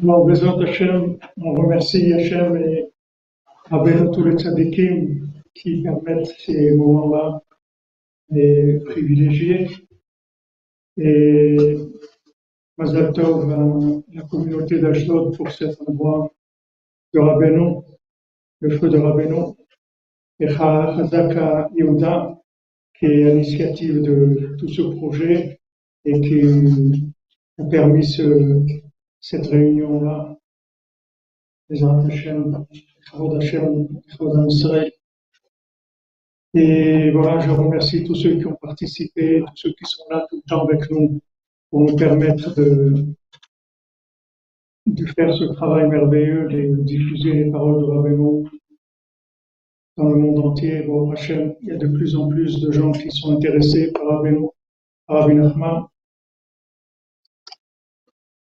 On remercie Hachem et avec tous les tzadikim qui permettent ces moments-là et privilégiés. Et Mazal Tov à la communauté d'Ashdod pour cet endroit de Rabbeinu, le feu de Rabbeinu, et Chazaka Yehuda, qui est à l'initiative de tout ce projet et qui a permis ce, cette réunion-là. Et voilà, je remercie tous ceux qui ont participé, tous ceux qui sont là tout le temps avec nous pour nous permettre de, faire ce travail merveilleux, de diffuser les paroles de Rabbeinu dans le monde entier. Bon, il y a de plus en plus de gens qui sont intéressés par Rabbeinu, par Rabbi Nachman.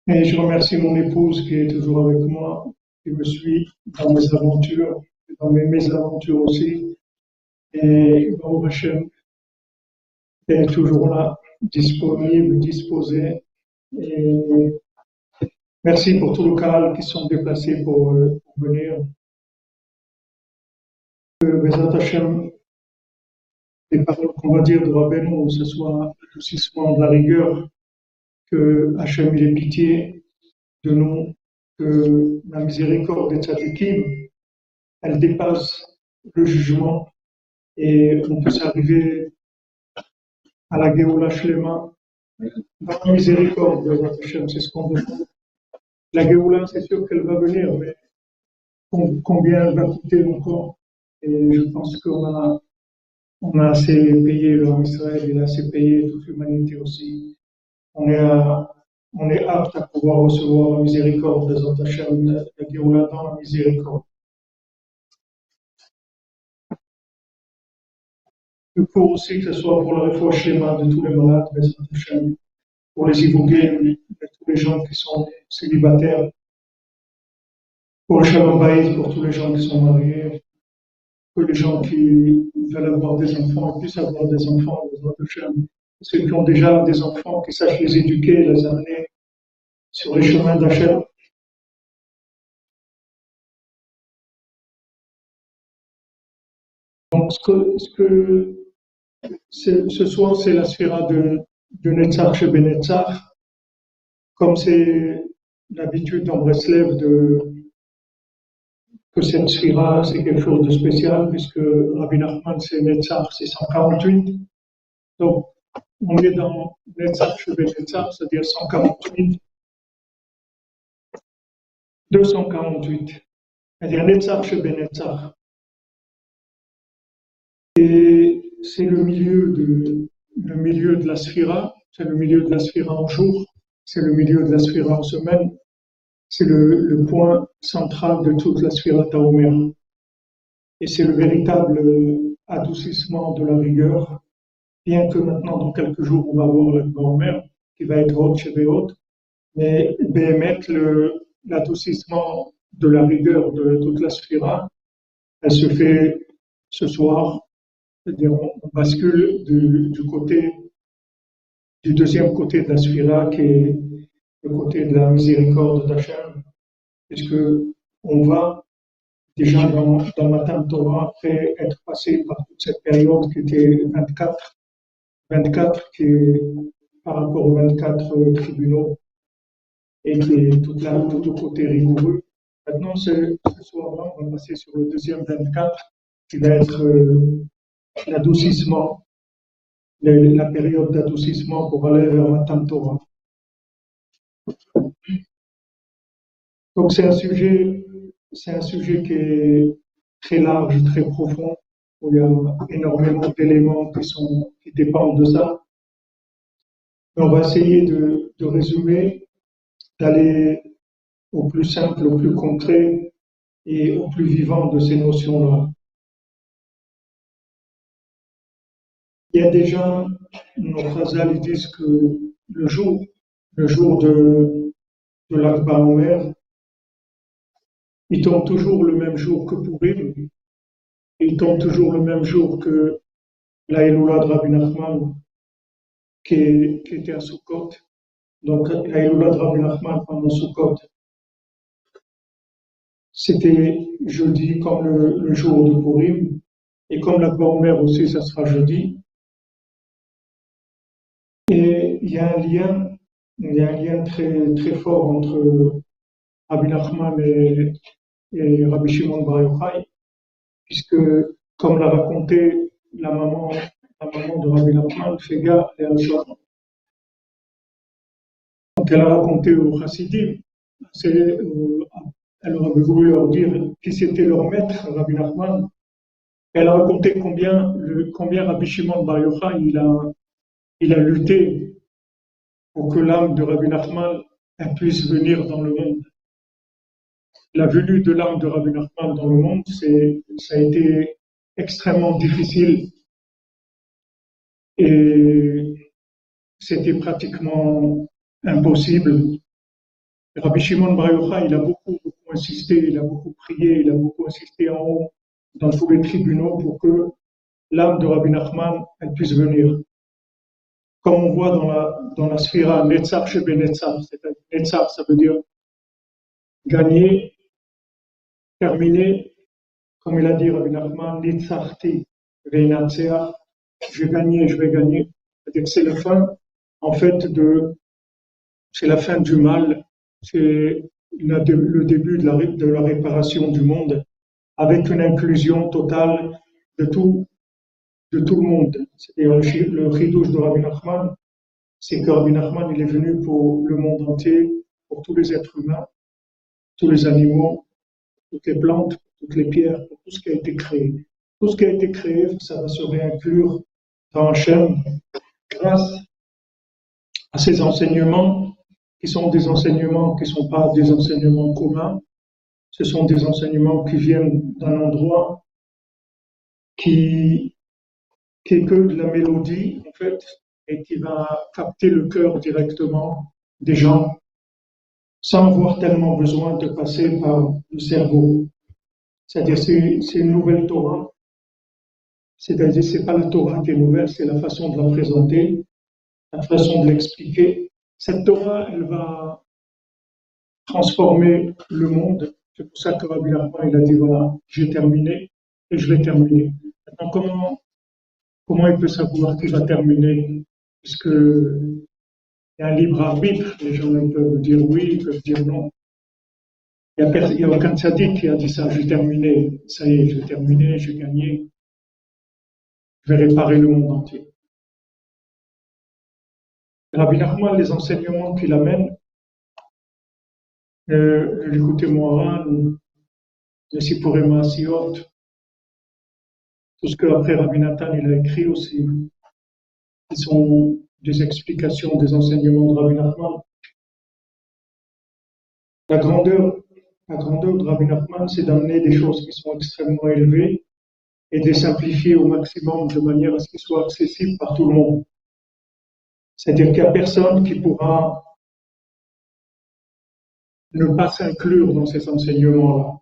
Et je remercie mon épouse qui est toujours avec moi, qui me suit dans mes aventures, dans mes mésaventures aussi. Et Baruch Hashem est toujours là, disponible, disposé. Et merci pour tous les cas qui sont déplacés pour, euh, venir. Que Bezat Hashem, les paroles qu'on va dire de Rabbeinu, ce soit l'adoucissement de la rigueur, que Hachem ait pitié de nous, que la miséricorde des tzadikim, elle dépasse le jugement et on peut s'arriver à la Géoula Shlema. La miséricorde de Hachem, c'est ce qu'on demande. La Géoula, c'est sûr qu'elle va venir, mais combien elle va coûter encore? Et je pense qu'on a, on a assez payé l'homme Israël, il a assez payé toute l'humanité aussi on est, apte à pouvoir recevoir la miséricorde des autres la Géoula dans la miséricorde. Il faut aussi que ce soit pour le réfouach schéma de tous les malades, les pour les ivogués, de tous les gens qui sont célibataires, pour le shalom pour tous les gens qui sont mariés, pour les gens qui veulent avoir des enfants puissent avoir des enfants, les autres ceux qui ont déjà des enfants, qui sachent les éduquer, les amener sur les chemins d'Hachem. Donc, ce que, ce, soir, c'est la sphère de, de chez Benetzach. Comme c'est l'habitude en Breslev de, que cette sphère, c'est quelque chose de spécial, puisque Rabbi Nachman, c'est Netzach, c'est 148. Donc, on est dans Netzach Netzach, c'est-à-dire 148. 248. C'est-à-dire Netzach Netzach. Et c'est le milieu de, la sphira, c'est le milieu de la sphira en jour, c'est le milieu de la sphira en semaine, c'est le, le, point central de toute la sphira Taomer. Et c'est le véritable adoucissement de la rigueur bien que maintenant, dans quelques jours, on va voir le grand-mère qui va être haute chez haute, mais bémettre l'adoucissement de la rigueur de toute la sphira, elle se fait ce soir, c'est-à-dire on, bascule du, côté, du deuxième côté de la sphira qui est le côté de la miséricorde d'Hachem, puisque on va déjà dans, dans Matin Torah, après être passé par toute cette période qui était 24 24 qui est par rapport aux 24 tribunaux et qui est tout, là, tout côté rigoureux. Maintenant, ce, soir-là, on va passer sur le deuxième 24 qui va être euh, l'adoucissement, la période d'adoucissement pour aller vers Matan Torah. Donc c'est un sujet, c'est un sujet qui est très large, très profond, où il y a énormément d'éléments qui, sont, qui dépendent de ça. on va essayer de, de résumer, d'aller au plus simple, au plus concret et au plus vivant de ces notions-là. Il y a déjà, nos phrases disent que le jour, le jour de, de l'Akba Omer, il tombe toujours le même jour que pour lui, il tombe toujours le même jour que la de Rabbi Nachman, qui, était à Sukkot. Donc, la de Rabbi Nachman pendant Sukkot, c'était jeudi comme le, jour de Purim, et comme la grand-mère aussi, ça sera jeudi. Et il y a un lien, il y a un lien très, très fort entre Rabbi Nachman et, et Rabbi Shimon Bar Yochai, puisque, comme l'a raconté la maman, de Rabbi Nachman, Fega et quand elle a raconté au Chassidim, euh, elle aurait voulu leur dire qui c'était leur maître, Rabbi Nachman. Elle a raconté combien, combien Rabbi Shimon Bar il a, il a lutté pour que l'âme de Rabbi Nachman puisse venir dans le monde la venue de l'âme de Rabbi Nachman dans le monde, c'est, ça a été extrêmement difficile et c'était pratiquement impossible. Rabbi Shimon Bar il a beaucoup, insisté, il a beaucoup prié, il a beaucoup insisté en haut dans tous les tribunaux pour que l'âme de Rabbi Nachman elle puisse venir. Comme on voit dans la, dans la sphira Netzar Shebe Netzar, Netzar, ça veut dire gagner terminé, comme il a dit Rabbi Nachman, je vais gagner, je vais gagner. C'est la fin, en fait, c'est la fin du mal, c'est le début de la, réparation du monde, avec une inclusion totale de tout, le monde. C'est-à-dire le ridouche de Rabbi Nachman, c'est que Rabbi Nachman, il est venu pour le monde entier, pour tous les êtres humains, tous les animaux, toutes les plantes, toutes les pierres, tout ce qui a été créé. Tout ce qui a été créé, ça va se réinclure dans Hachem grâce à ces enseignements qui sont des enseignements qui ne sont pas des enseignements communs, ce sont des enseignements qui viennent d'un endroit qui, qui est que de la mélodie, en fait, et qui va capter le cœur directement des gens sans avoir tellement besoin de passer par le cerveau. C'est-à-dire, c'est une nouvelle Torah. C'est-à-dire, c'est pas la Torah qui est nouvelle, c'est la façon de la présenter, la façon de l'expliquer. Cette Torah, elle va transformer le monde. C'est pour ça que Rabbi Nachman, il a dit, voilà, j'ai terminé et je vais terminer. Maintenant, comment, comment il peut savoir qu'il va terminer il y a un libre arbitre, les gens peuvent dire oui, ils peuvent dire non. Il n'y a, aucun tzaddik qui a dit ça, j'ai terminé, ça y est, j'ai terminé, j'ai gagné, je vais réparer le monde entier. Rabbi Nachman, les enseignements qu'il amène, euh, l'écouter Moharan, le Sipurema Siot, tout ce qu'après Rabbi Nathan il a écrit aussi, ils sont des explications des enseignements de Rabbi Nachman. La grandeur, de Rabbi Nachman, c'est d'amener des choses qui sont extrêmement élevées et de les simplifier au maximum de manière à ce qu'ils soient accessibles par tout le monde. C'est-à-dire qu'il n'y a personne qui pourra ne pas s'inclure dans ces enseignements-là.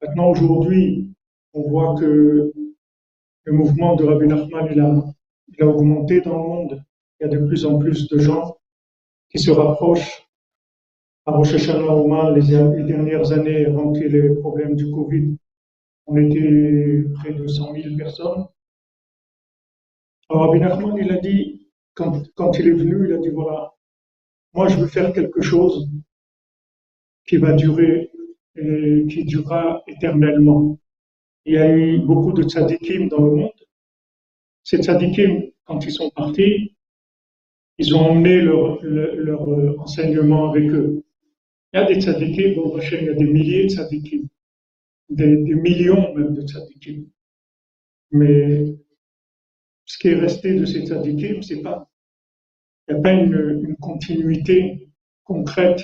Maintenant, aujourd'hui, on voit que le mouvement de Rabbi Nachman, il a augmenté dans le monde il y a de plus en plus de gens qui se rapprochent. À Rosh Hashanah, les, les dernières années, avant qu'il les problèmes du Covid, on était près de 100 000 personnes. Alors, Rabbi Nachman, il a dit, quand, quand il est venu, il a dit voilà, moi je veux faire quelque chose qui va durer et qui durera éternellement. Il y a eu beaucoup de tzadikim dans le monde. Ces tzadikim, quand ils sont partis, ils ont emmené leur, leur, euh, enseignement avec eux. Il y a des tzadikim, bon, il y a des milliers de tzadikim, des, des millions même de tzadikim. Mais ce qui est resté de ces tzadikim, c'est pas, il n'y a pas une, une, continuité concrète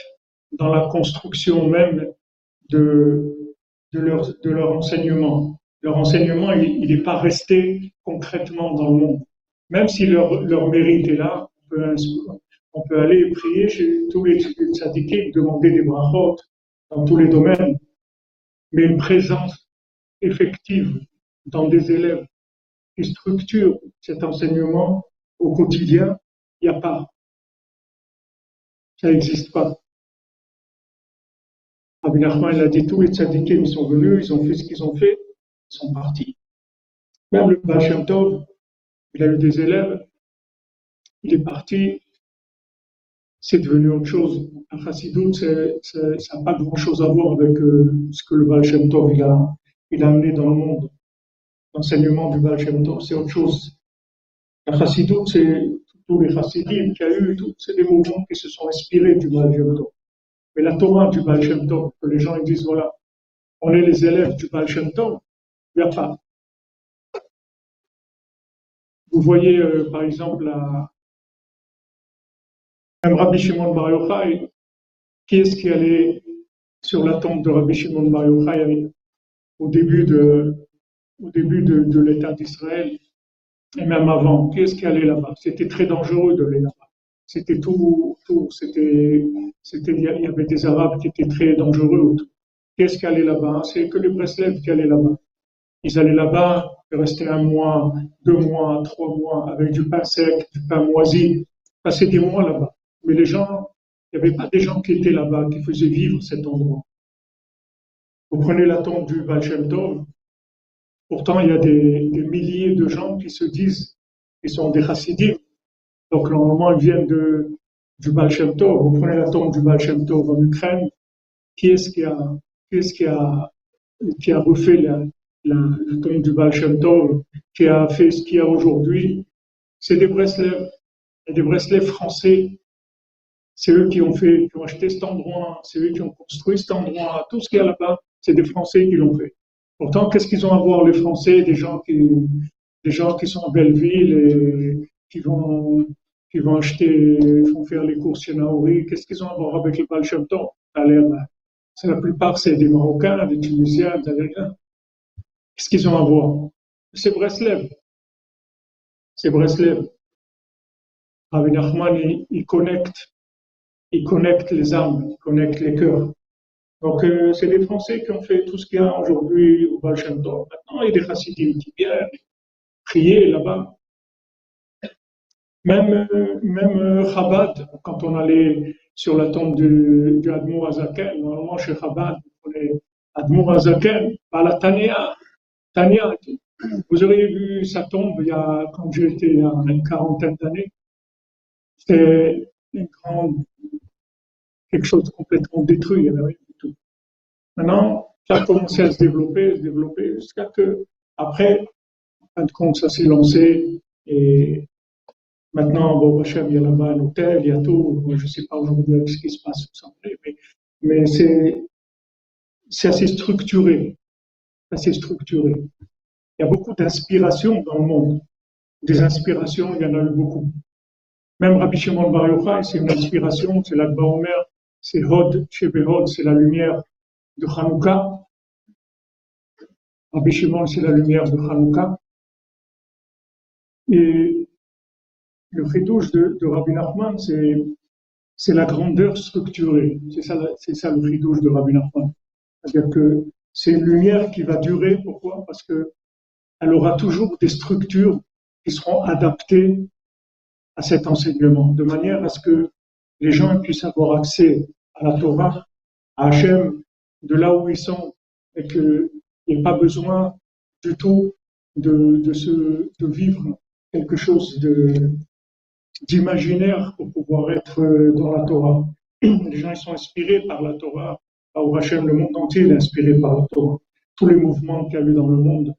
dans la construction même de, de, leur, de leur enseignement. Leur enseignement, il n'est pas resté concrètement dans le monde. Même si leur, leur mérite est là, on peut aller prier chez tous les tzadikim, demander des brachot dans tous les domaines, mais une présence effective dans des élèves qui structurent cet enseignement au quotidien, il n'y a pas. Ça n'existe pas. Rabbi Nachman, il a dit tous les tzadikim, sont venus, ils ont fait ce qu'ils ont fait, ils sont partis. Même le Baal Tov, il a eu des élèves, il est parti, c'est devenu autre chose. La chassidoute, ça n'a pas grand-chose à voir avec euh, ce que le Baal Tov il a, il a amené dans le monde. L'enseignement du Baal Tov, c'est autre chose. La chassidoute, c'est tous les chassidim qu'il y a eu, c'est des mouvements qui se sont inspirés du Baal Tov. Mais la Torah du Baal Shem Tov, que les gens ils disent, voilà, on est les élèves du Baal Shem Tov, il n'y a pas. Vous voyez, euh, par exemple, la... même Rabbi Shimon Bar Yochai, qui est-ce qui allait sur la tombe de Rabbi Shimon Bar Yochai au début de, l'État d'Israël, et même avant, qui est-ce qui allait là-bas? C'était très dangereux de aller là-bas c'était tout, tout c'était, il y avait des Arabes qui étaient très dangereux. Qu'est-ce qui allait là-bas? C'est que les Breslev qui allaient là-bas. Ils allaient là-bas, ils restaient un mois, deux mois, trois mois, avec du pain sec, du pain moisi, passaient des mois là-bas. Mais les gens, il n'y avait pas des gens qui étaient là-bas, qui faisaient vivre cet endroit. Vous prenez la tombe du Baal Tov, pourtant il y a des, milliers de gens qui se disent qu'ils sont des chassidim, donc, normalement, ils viennent de, du Baal Vous prenez la tombe du Baal en Ukraine. Qui est-ce qui a, qui a, refait la, tombe du Baal qui a fait ce qu'il y a aujourd'hui? C'est des Breslev, des Breslev français. C'est eux qui ont fait, qui ont acheté cet endroit, c'est eux qui ont construit cet endroit. Tout ce qu'il y a là-bas, c'est des Français qui l'ont fait. Pourtant, qu'est-ce qu'ils ont à voir, les Français, des gens qui, des gens qui sont en Belleville et qui vont qui vont acheter, vont faire les courses chez Naori, qu'est-ce qu'ils ont à voir avec le Baal Shem c'est la plupart, c'est des Marocains, des Tunisiens, des Algériens. Qu'est-ce qu'ils ont à voir? C'est Breslev. C'est Breslev. Rabbi Nachman, il, connecte, il connecte les âmes, il connecte les cœurs. Donc, euh, c'est les Français qui ont fait tout ce qu'il y a aujourd'hui au Baal Maintenant, il y a des chassidim qui viennent prier là-bas. Même, même euh, Chabad, quand on allait sur la tombe du, du Admour Azaken, normalement chez Chabad, on est Admour Azaken, à la Tania, Tania, vous auriez vu sa tombe il y a, quand j'étais il y a une quarantaine d'années. C'était une grande, quelque chose de complètement détruit, il n'y avait rien du tout. Maintenant, ça a commencé à se développer, se développer, jusqu'à que, après, en fin de compte, ça s'est lancé et Maintenant, bon, il y a là-bas un hôtel, il y a tout. je ne sais pas aujourd'hui ce qui se passe au mais, mais c'est, assez structuré. Assez structuré. Il y a beaucoup d'inspiration dans le monde. Des inspirations, il y en a eu beaucoup. Même Rabbi Shimon Bar Yochai, c'est une inspiration, c'est l'Akba Omer, c'est Hod, Hod, c'est la lumière de Hanouka. Rabbi Shimon, c'est la lumière de Hanouka. Et le chidouche de, Rabbi Nachman, c'est la grandeur structurée. C'est ça, c'est ça le chidouche de Rabbi Nachman. C'est-à-dire que c'est une lumière qui va durer. Pourquoi? Parce que elle aura toujours des structures qui seront adaptées à cet enseignement, de manière à ce que les gens puissent avoir accès à la Torah, à Hachem, de là où ils sont, et qu'il n'y ait pas besoin du tout de, de, se, de vivre quelque chose de, d'imaginaire pour pouvoir être euh, dans la Torah. Les gens ils sont inspirés par la Torah. Au Hachem, le monde entier est inspiré par la Torah. Tous les mouvements qu'il y a eu dans le monde,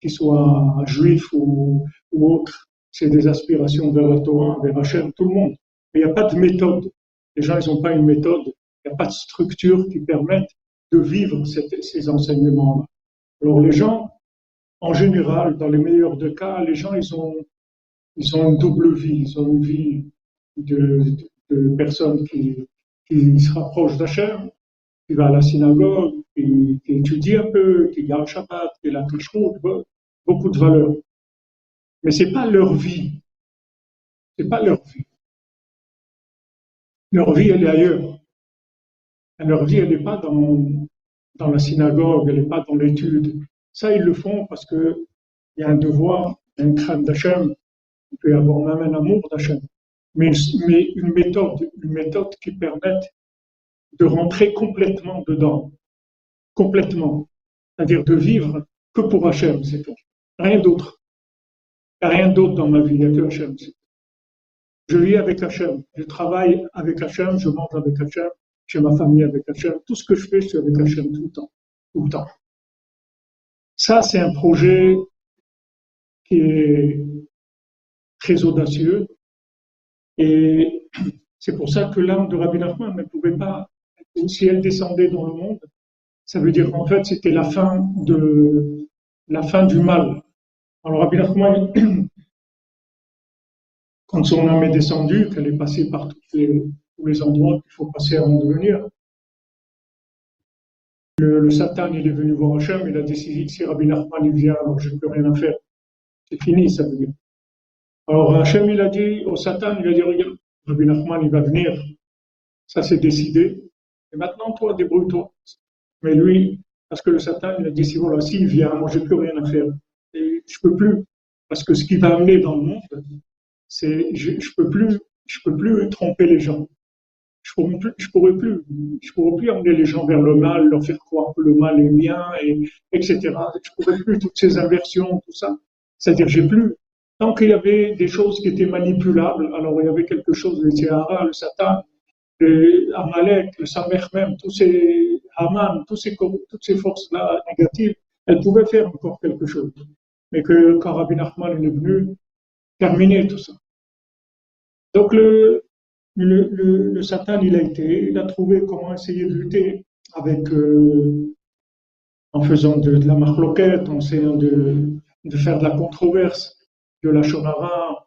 qu'ils soient juifs ou, ou autres, c'est des aspirations vers la Torah, vers Hachem, tout le monde. Mais il n'y a pas de méthode. Les gens, ils n'ont pas une méthode. Il n'y a pas de structure qui permette de vivre ces enseignements-là. Alors les gens, en général, dans les meilleurs des cas, les gens, ils ont une double vie. Ils ont une vie de, personnes qui, se rapprochent d'Hachem, qui va à la synagogue, qui, qui étudie un peu, qui garde Shabbat, qui la beaucoup de valeurs. Mais c'est pas leur vie. C'est pas leur vie. Leur vie, elle est ailleurs. leur vie, elle n'est pas dans, dans la synagogue, elle n'est pas dans l'étude. Ça, ils le font parce qu'il y a un devoir, un crâne d'Hachem, il peut y avoir même un amour d'Hachem, mais, une méthode, une méthode qui permette de rentrer complètement dedans, complètement, c'est-à-dire de vivre que pour Hachem, c'est tout, rien d'autre. Rien d'autre dans ma vie, il n'y a que Hachem. Je vis avec Hachem, je travaille avec Hachem, je mange avec Hachem, j'ai ma famille avec Hachem, tout ce que je fais, c'est avec Hachem tout le temps, tout le temps. Ça, c'est un projet qui est très audacieux. Et c'est pour ça que l'âme de Rabbi Nachman ne pouvait pas, si elle descendait dans le monde, ça veut dire qu'en fait c'était la fin de la fin du mal. Alors Rabbi Nachman, quand son âme est descendue, qu'elle est passée par tous les, endroits qu'il faut passer avant de venir, le, Satan, il est venu voir Hachem, il a décidé si Rabbi Nachman vient, alors je n'ai plus rien à faire. C'est fini, ça veut dire. Alors Hachem, il a dit au Satan, il a dit, regarde, Rabbi Nachman, il va venir. Ça, c'est décidé. Et maintenant, toi, débrouille-toi. Mais lui, parce que le Satan, il a dit, si voilà, s'il vient, moi, j'ai plus rien à faire. Et je peux plus. Parce que ce qui va amener dans le monde, c'est, je, je peux plus, je peux plus tromper les gens. Je pourrais plus, je pourrais plus, je amener les gens vers le mal, leur faire croire que le mal est bien, et, etc. Je pourrais plus toutes ces inversions, tout ça. C'est-à-dire, j'ai plus, Tant qu'il y avait des choses qui étaient manipulables, alors il y avait quelque chose, le Tihara, le Satan, le Amalek, le Samer même, tous ces Haman, toutes ces forces-là négatives, elles pouvaient faire encore quelque chose. Mais que quand Rabbi Nachman est venu, terminer tout ça. Donc le, le, le, Satan, il a été, il a trouvé comment essayer de lutter avec, euh, en faisant de, la marloquette, en essayant de, de faire de la controverse de la Shonara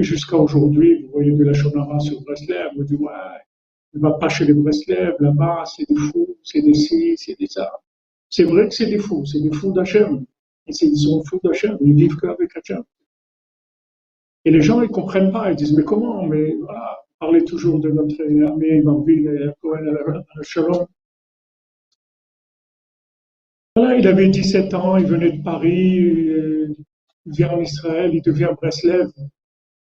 jusqu'à aujourd'hui, vous voyez de la Shonara sur Breslev, vous dites, ouais, ne va pas chez les Breslev, là-bas, c'est des fous, c'est des ci, c'est des ça. C'est vrai que c'est des fous, c'est des fous d'Hachem. Ils sont fous d'Hachem, ils vivent qu'avec Hachem. Et les gens, ils comprennent pas, ils disent, mais comment, mais voilà, parlez toujours de notre ami Marvin Cohen à Shalom. Voilà, il avait 17 ans, il venait de Paris, il vient en Israël, il devient Breslev.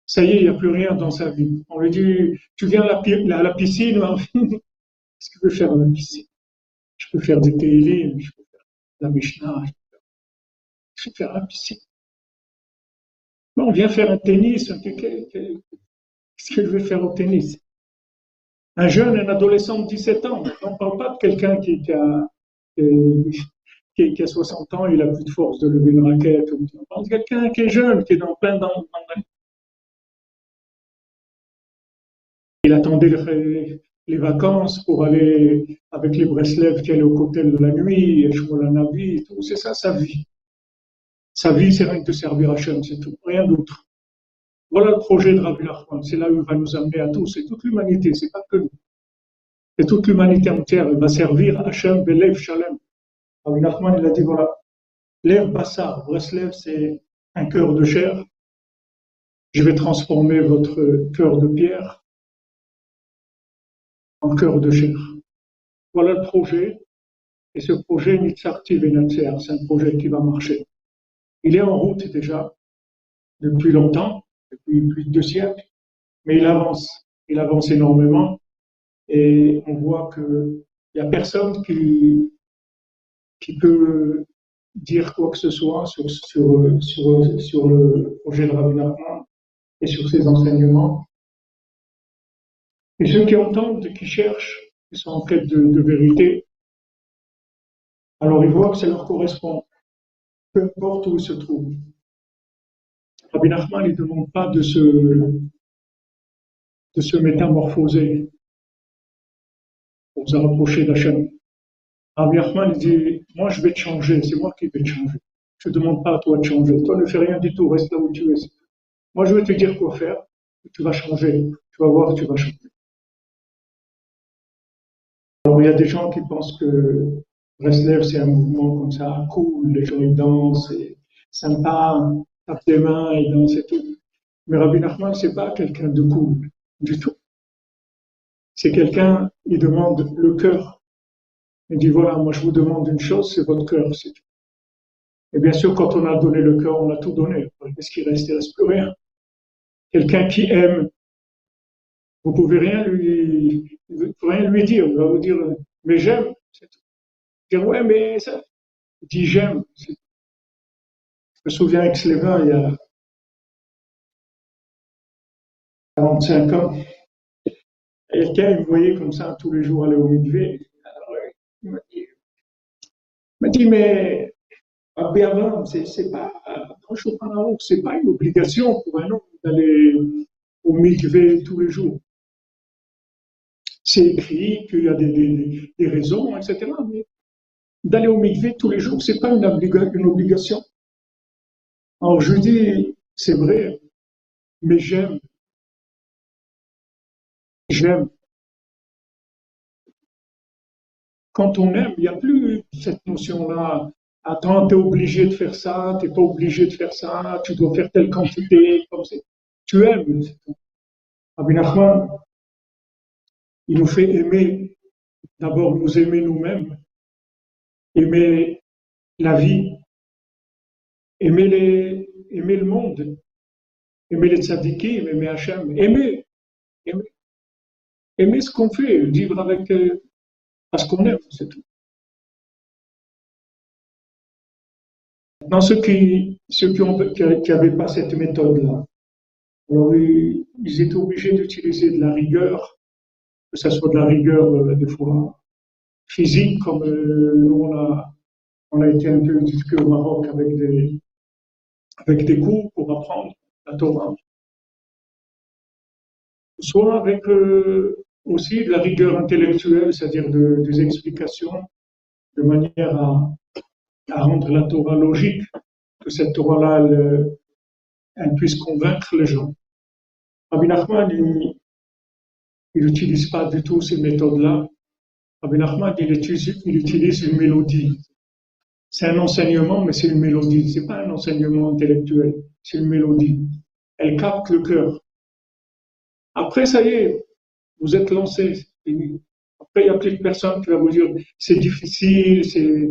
Ça y est, il n'y a plus rien dans sa vie. On lui dit, tu viens à la, la piscine, qu'est-ce que tu veux faire à la piscine? Je peux faire des Télim, je peux faire la Mishnah, je peux faire la piscine. On vient faire un tennis. Qu'est-ce que je vais faire au tennis? Un jeune, un adolescent de 17 ans. On ne parle pas de quelqu'un qui, a, qui, a 60 ans, il a plus de force de lever une raquette. On pense quelqu'un qui est jeune, qui est dans plein dans, Il attendait les, vacances pour aller avec les Breslev qui allaient au cocktail de la nuit, Navi, tout. C'est ça sa vie. Sa vie, c'est rien que de servir Hachem, c'est tout, rien d'autre. Voilà le projet de Rabbi Nachman. C'est là où il va nous amener à tous. C'est toute l'humanité, c'est pas que nous. C'est toute l'humanité entière. Il va servir Hachem Belev Shalem. Rabbi Nachman, il a dit voilà, l'air Bassar, Breslev, c'est un cœur de chair. Je vais transformer votre cœur de pierre en cœur de chair. Voilà le projet. Et ce projet, Nitzarti Venatser, c'est un projet qui va marcher. Il est en route déjà depuis longtemps, depuis plus de deux siècles, mais il avance. Il avance énormément et on voit qu'il n'y a personne qui, peut dire quoi que ce soit sur, sur, le projet de Rabbi Nachman et sur ses enseignements. Et ceux qui entendent, qui cherchent, qui sont en quête de, vérité, alors ils voient que ça leur correspond, peu importe où ils se trouvent. Rabbi Nachman ne demande pas de se, de se métamorphoser pour se rapprocher d'Hachem. Rabbi Nachman dit moi, je vais te changer, c'est moi qui vais te changer. Je ne demande pas à toi de changer. Toi, ne fais rien du tout, reste là où tu es. Moi, je vais te dire quoi faire. Tu vas changer. Tu vas voir, tu vas changer. Alors, il y a des gens qui pensent que Breslev, c'est un mouvement comme ça, cool, les gens ils dansent, c'est sympa, tapent des mains, ils dansent et tout. Mais Rabbi Nachman, c'est pas quelqu'un de cool, du tout. C'est quelqu'un, il demande le cœur il dit voilà, moi je vous demande une chose, c'est votre cœur. Et bien sûr, quand on a donné le cœur, on a tout donné. Qu'est-ce qui reste Il reste plus rien. Quelqu'un qui aime, vous pouvez rien lui, rien rien lui dire. Il va vous dire, mais j'aime. Dire, ouais, mais ça. Il dit, j'aime. Je me souviens avec Slévin, il y a 45 ans. Quelqu'un, il me voyait comme ça tous les jours aller au mikvé. Il m'a dit, m'a dit, mais Abiyavam, c'est pas, c'est pas une obligation pour un homme d'aller au mikvé tous les jours. C'est écrit qu'il y a des, des, raisons, etc. d'aller au mikvé tous les jours, c'est pas une, obligation. Alors je dis, c'est vrai, mais j'aime. J'aime. Quand on aime, il n'y a plus cette notion-là. Attends, tu es obligé de faire ça, tu n'es pas obligé de faire ça, tu dois faire telle quantité, comme Tu aimes. Rabbi Nachman, il nous fait aimer, d'abord nous aimer nous-mêmes, aimer la vie, aimer, le monde, aimer les tzadikim, aimer Hachem, aimer, aimer, aimer ce qu'on fait, vivre avec, euh, parce qu'on aime, c'est tout. Dans ceux qui ceux qui n'avaient pas cette méthode-là, alors ils, étaient obligés d'utiliser de la rigueur, que ce soit de la rigueur euh, des fois physique, comme euh, nous on a, on a été un peu éduqués au Maroc avec des, avec des cours pour apprendre la Torah, soit avec euh, aussi de la rigueur intellectuelle, c'est-à-dire des explications de manière à, rendre la Torah logique, que cette Torah-là, elle, puisse convaincre les gens. Rabbi Nachman, il n'utilise pas du tout ces méthodes-là. Nachman, il utilise, il utilise une mélodie. C'est un enseignement, mais c'est une mélodie. C'est pas un enseignement intellectuel, c'est une mélodie. Elle capte le cœur. Après, ça y est, vous êtes lancé. Après, il n'y a plus de personne qui va vous dire c'est difficile, c'est.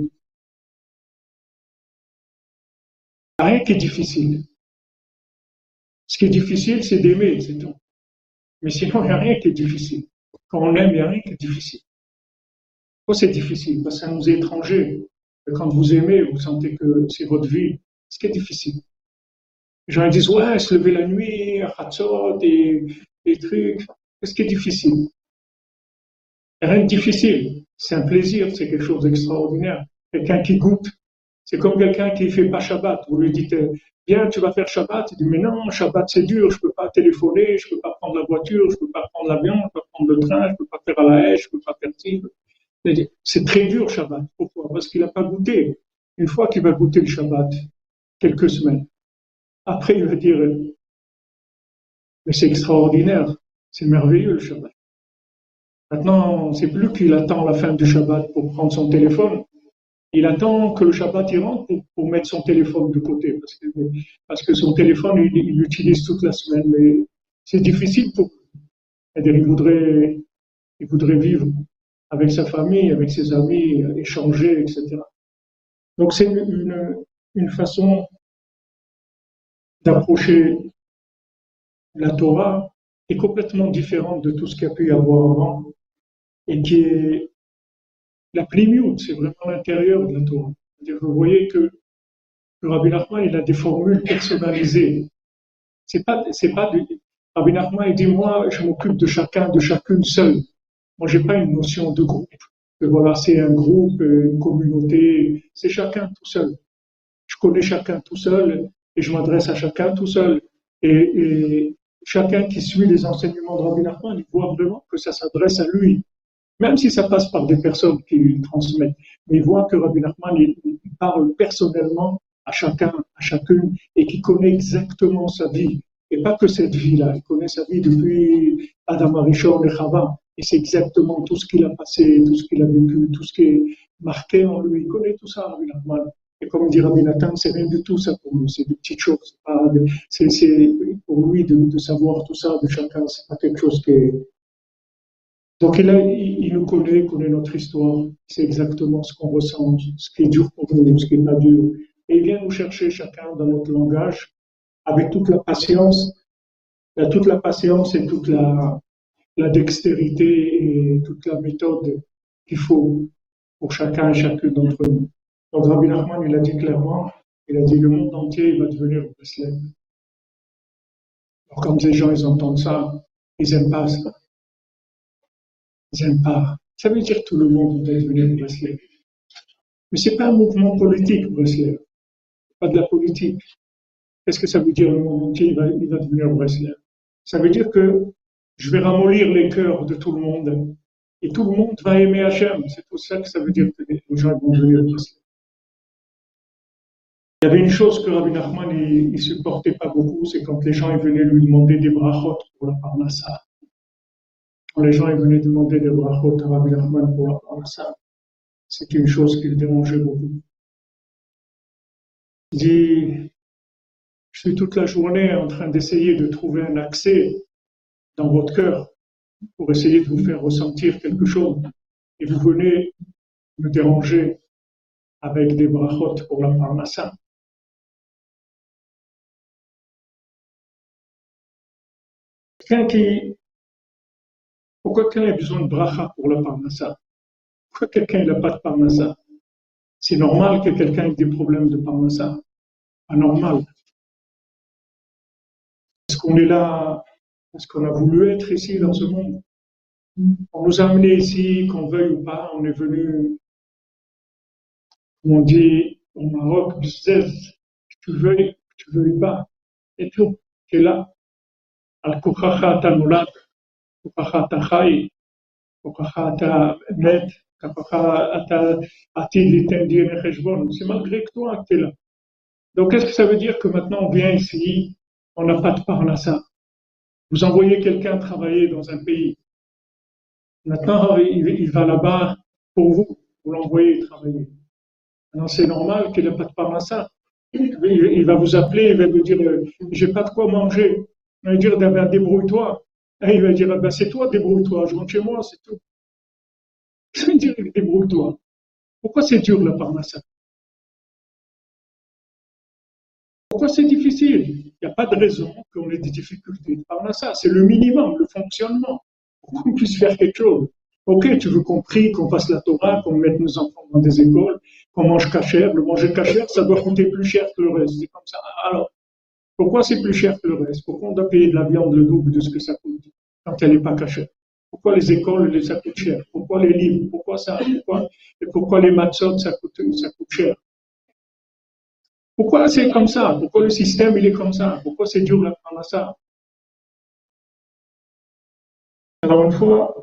Rien qui est difficile. Ce qui est difficile, c'est d'aimer, c'est tout. Mais sinon, il n'y a rien qui est difficile. Quand on aime, il n'y a rien qui est difficile. Pourquoi c'est difficile Parce que ça nous est étranger. quand vous aimez, vous sentez que c'est votre vie. Ce qui est difficile. Les gens disent, ouais, se lever la nuit, à des, des trucs. Qu'est-ce qui est difficile? Rien de difficile. C'est un plaisir, c'est quelque chose d'extraordinaire. Quelqu'un qui goûte. C'est comme quelqu'un qui fait pas Shabbat. Vous lui dites, viens, tu vas faire Shabbat. Il dit, mais non, Shabbat c'est dur, je peux pas téléphoner, je peux pas prendre la voiture, je peux pas prendre l'avion, je peux pas prendre le train, je peux pas faire à la haie, je peux pas faire ci. C'est très dur Shabbat. Pourquoi? Parce qu'il n'a pas goûté. Une fois qu'il va goûter le Shabbat, quelques semaines, après il va dire, mais c'est extraordinaire, c'est merveilleux le Shabbat. Maintenant, c'est plus qu'il attend la fin du Shabbat pour prendre son téléphone. Il attend que le Shabbat y rentre pour, mettre son téléphone de côté, parce que, parce que son téléphone, il l'utilise toute la semaine. Mais c'est difficile pour lui. Il voudrait, il voudrait vivre avec sa famille, avec ses amis, échanger, etc. Donc c'est une, une façon d'approcher la Torah est complètement différente de tout ce qu'il y a pu y avoir avant et qui est la plémioute, c'est vraiment l'intérieur de la Torah. Vous voyez que le Rabbi Nachman, il a des formules personnalisées. C'est pas, c'est Rabbi Nachman, il dit, moi, je m'occupe de chacun, de chacune seule. Moi, j'ai pas une notion de groupe. Que voilà, c'est un groupe, une communauté. C'est chacun tout seul. Je connais chacun tout seul et je m'adresse à chacun tout seul. Et, et, chacun qui suit les enseignements de Rabbi Nachman, il voit vraiment que ça s'adresse à lui. Même si ça passe par des personnes qui lui transmettent. Mais il voit que Rabbi Nachman, il, parle personnellement à chacun, à chacune, et qui connaît exactement sa vie. Et pas que cette vie-là, il connaît sa vie depuis Adam Arishon et Chava. Et c'est exactement tout ce qu'il a passé, tout ce qu'il a vécu, tout ce qui est marqué en lui. Il connaît tout ça, Rabbi. Et comme dit Rabbi Nathan, c'est rien du tout ça pour lui, c'est des petites choses. C'est pour lui de, savoir tout ça de chacun, c'est pas quelque chose qui est... Donc il, il, nous connaît, il connaît notre histoire, c'est exactement ce qu'on ressent, ce qui est dur pour nous, ce qui n'est pas dur. Et il vient nous chercher chacun dans notre langage, avec toute la patience, toute la patience et toute la, la dextérité et toute la méthode qu'il faut pour chacun et chacune d'entre nous. Donc Rabbi Nachman, il a dit clairement, il a dit le monde entier va devenir Breslev. Alors quand les gens ils entendent ça, ils n'aiment pas ça. Ils n'aiment pas. Ça veut dire que tout le monde va devenir Breslev. Mais c'est pas un mouvement politique, Breslev. Pas de la politique. Qu'est-ce que ça veut dire le monde entier il va devenir Breslev Ça veut dire que je vais ramollir les cœurs de tout le monde et tout le monde va aimer Hachem. C'est tout ça que ça veut dire que les gens vont Breslev. Il y avait une chose que Rabbi Nachman il, ne supportait pas beaucoup, c'est quand les gens venaient lui demander des brachot pour la parnassa. Quand les gens venaient demander des brachot à Rabbi Nachman pour la parnassa, c'est une chose qui le dérangeait beaucoup. Il dit, je suis toute la journée en train d'essayer de trouver un accès dans votre cœur pour essayer de vous faire ressentir quelque chose. Et vous venez me déranger avec des brachot pour la parnassa. qui, pourquoi quelqu'un a besoin de bracha pour la parnassa Pourquoi quelqu'un n'a pas de parnassa C'est normal que quelqu'un ait des problèmes de parnassa. Anormal. Est-ce qu'on est là parce qu'on a voulu être ici dans ce monde. On nous a amenés ici, qu'on veuille ou pas, on est venu, comme on dit au Maroc, bzzz, que tu veuilles, que tu veuilles pas. Et tout, tu es là. Al-Kukacha tanulad, Kukacha tachai, Kukacha ta met, Kukacha ta atid litendi necheshbon. C'est malgré que toi que tu es là. Donc, qu'est-ce que ça veut dire que maintenant on vient ici, on n'a pas de parnassa? Vous envoyez quelqu'un travailler dans un pays. Maintenant, il, va là-bas pour vous, vous l'envoyez travailler. Maintenant, c'est normal qu'il n'ait pas de parnassa. Il, va vous appeler, il va vous dire, euh, j'ai pas de quoi manger. Il va dire, ben, débrouille-toi. il va dire, ben, c'est toi, débrouille-toi, je rentre chez moi, c'est tout. Il va dire, débrouille-toi. Pourquoi c'est dur la parnassa Pourquoi c'est difficile? Il n'y a pas de raison qu'on ait des difficultés de parnassa. C'est le minimum, le fonctionnement, pour qu'on puisse faire quelque chose. Ok, tu veux qu'on prie, qu'on fasse la Torah, qu'on mette nos enfants dans des écoles, qu'on mange cachère. Le manger cachère, ça doit coûter plus cher que le reste. C'est comme ça. Alors, pourquoi c'est plus cher que le reste? Pourquoi on doit payer de la viande le double de ce que ça coûte quand elle n'est pas cachée Pourquoi les écoles, ça coûte cher? Pourquoi les livres? Pourquoi ça? Pourquoi, Et pourquoi les matzot, ça coûte, ça coûte cher? Pourquoi c'est comme ça? Pourquoi le système, il est comme ça? Pourquoi c'est dur d'apprendre ça? Alors une fois,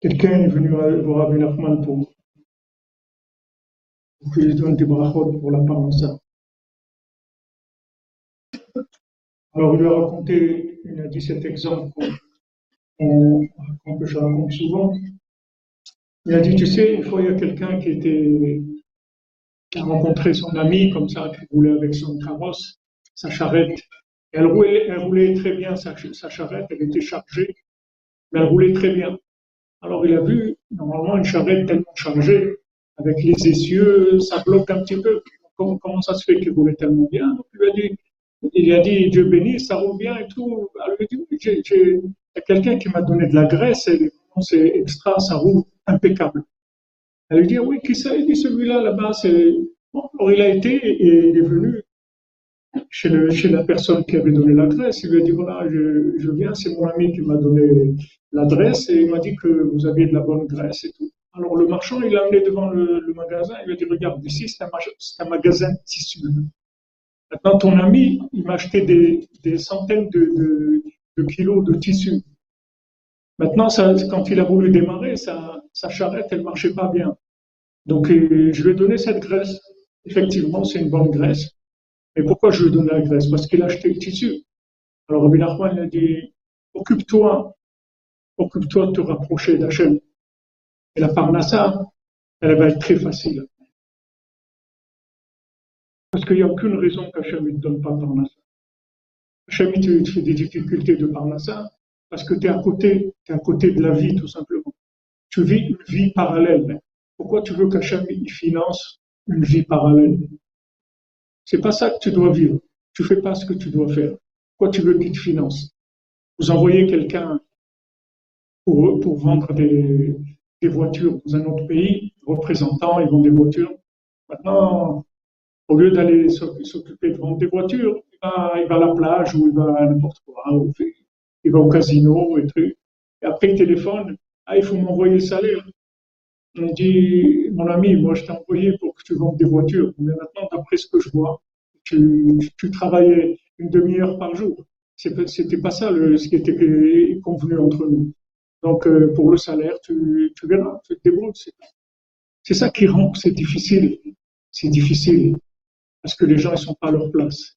quelqu'un est venu voir Rabbi Nachman pour, pour qu'il lui donne des brachot pour la ça. Alors, il lui a raconté, il a dit cet exemple que je raconte souvent. Il a dit, tu sais, une fois, il y a quelqu'un qui était, qui a rencontré son ami, comme ça, qui roulait avec son carrosse, sa charrette. elle roulait, très bien, sa, charrette, elle était chargée, mais elle roulait très bien. Alors, il a vu, normalement, une charrette tellement chargée, avec les essieux, ça bloque un petit peu. Comment, ça se fait qu'il roulait tellement bien? Donc, il lui a dit, a Dieu béni, ça revient et tout. Alors il dit il y a quelqu'un qui m'a donné de la graisse et c'est extra, ça roule impeccable. Elle lui dit oui, qui ça? Il dit celui-là là-bas, c'est. Bon, alors il a été et il est venu chez, le, chez la personne qui avait donné l'adresse. Il lui a dit voilà, je, je viens, c'est mon ami qui m'a donné l'adresse et il m'a dit que vous aviez de la bonne graisse et tout. Alors le marchand, il l'a amené devant le, magasin, il lui a dit regarde, ici c'est un, magasin de tissus. Maintenant, ton ami, il m'a acheté des, centaines de, kilos de tissu. Maintenant, quand il a voulu démarrer, sa, charrette, elle marchait pas bien. Donc, je lui ai donné cette graisse. Effectivement, c'est une bonne graisse. Mais pourquoi je lui ai donné la graisse? Parce qu'il a acheté le tissu. Alors, Rabbi Nachman a dit, occupe-toi, occupe-toi de te rapprocher d'Hachem. Et la parnassa, elle va être très facile. Parce qu'il n'y a aucune raison qu'Hachem ne te donne pas Parnassa. Hachem te fait des difficultés de Parnassa parce que tu es à côté, tu es à côté de la vie tout simplement. Tu vis une vie parallèle. Pourquoi tu veux qu'Hachem finance une vie parallèle? C'est pas ça que tu dois vivre. Tu fais pas ce que tu dois faire. Pourquoi tu veux qu'il te finance? Vous envoyez quelqu'un pour, vendre des, voitures dans un autre pays, représentants, ils vendent des voitures. Maintenant, au lieu d'aller s'occuper de vendre des voitures, il va, il va, à la plage ou il va à n'importe quoi, il va au casino et trucs. Et après, il téléphone, ah, il faut m'envoyer le salaire. On dit, mon ami, moi je t'ai envoyé pour que tu vendes des voitures, mais maintenant, d'après ce que je vois, tu, travaillais une demi-heure par jour. C'était pas ça le, ce qui était convenu entre nous. Donc, euh, pour le salaire, tu, tu verras, tu te débrouilles. C'est ça qui rend que c'est difficile. C'est difficile parce que les gens ne sont pas à leur place.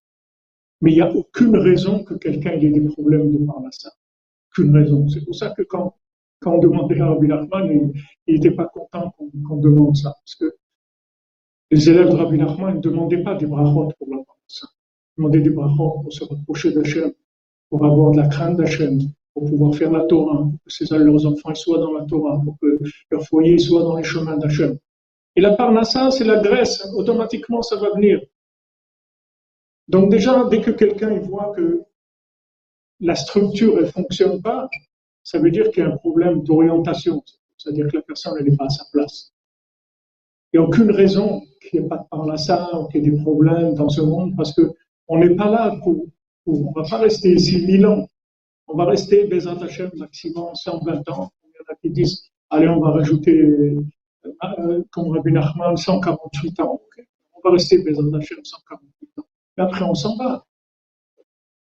Mais il n'y a aucune raison que quelqu'un ait des problèmes de par ça. Aucune raison. C'est pour ça que quand, quand on demandait à Rabbi Nachman, il n'était pas content qu'on demande ça. Parce que les élèves de Rabbi Nachman ne demandaient pas des brachot pour la ça. Ils demandaient des brachot pour se rapprocher d'Hachem, pour avoir de la crainte d'Hachem, pour pouvoir faire la Torah, pour que leurs enfants soient dans la Torah, pour que leur foyer soit dans les chemins d'Hachem. Et la parnassa, c'est la graisse. Automatiquement, ça va venir. Donc déjà, dès que quelqu'un voit que la structure ne fonctionne pas, ça veut dire qu'il y a un problème d'orientation. C'est-à-dire que la personne n'est pas à sa place. Il n'y a aucune raison qu'il n'y ait pas de parnassa ou qu'il y ait des problèmes dans ce monde parce qu'on n'est pas là pour, pour, On ne va pas rester ici mille ans. On va rester, Bezat Hashem, maximum 120 ans. Il y en a qui disent, allez, on va rajouter, euh, comme Rabbi Nachman, 148 ans. On va rester, Bezat Hashem, 148 ans. Mais après, on s'en va.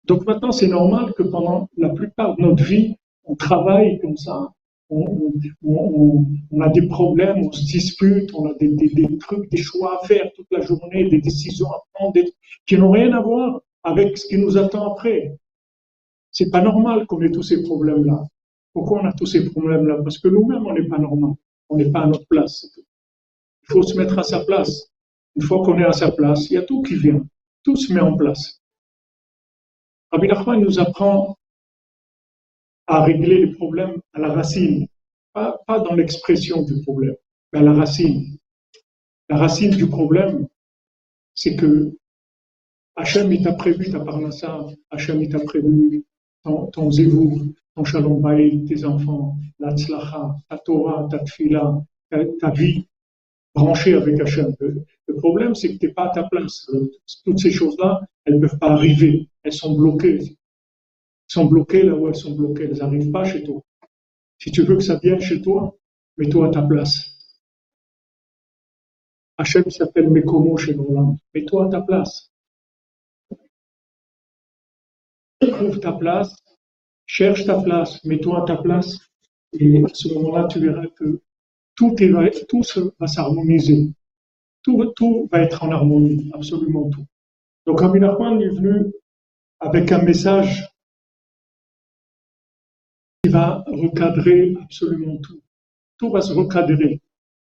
Donc maintenant, c'est normal que pendant la plupart de notre vie, on travaille comme ça. On, a des problèmes, on se dispute, on a des, des, trucs, des choix à faire toute la journée, des décisions à prendre qui n'ont rien à voir avec ce qui nous attend après. C'est pas normal qu'on ait tous ces problèmes-là. Pourquoi on a tous ces problèmes-là? Parce que nous-mêmes, on n'est pas normal. On n'est pas à notre place. Il faut se mettre à sa place. Une fois qu'on est à sa place, il y a tout qui vient. Tout se met en place. Rabbi nous apprend à régler les problèmes à la racine, pas, dans l'expression du problème, mais à la racine. La racine du problème, c'est que Hachem, il t'a prévu ta parnassa, Hachem, il t'a prévu ton, ton ton shalom baïl, tes enfants, la tzlacha, ta Torah, ta tfila, ta, vie branchée avec Hachem. Le, problème, c'est que tu n'es pas à ta place. Toutes ces choses-là, elles ne peuvent pas arriver. Elles sont bloquées. Sont bloquées là où elles sont bloquées. Elles n'arrivent pas chez toi. Si tu veux que ça vienne chez toi, mets-toi à ta place. Hachem s'appelle Mekomo chez nous. Mets-toi à ta place. trouve ta place, cherche ta place, mets-toi à ta place, et à ce moment-là, tu verras que tout, est, tout va s'harmoniser. Tout, va être en harmonie, absolument tout. Donc, Rabbi Nachman est venu avec un message va recadrer absolument tout. Tout va se recadrer.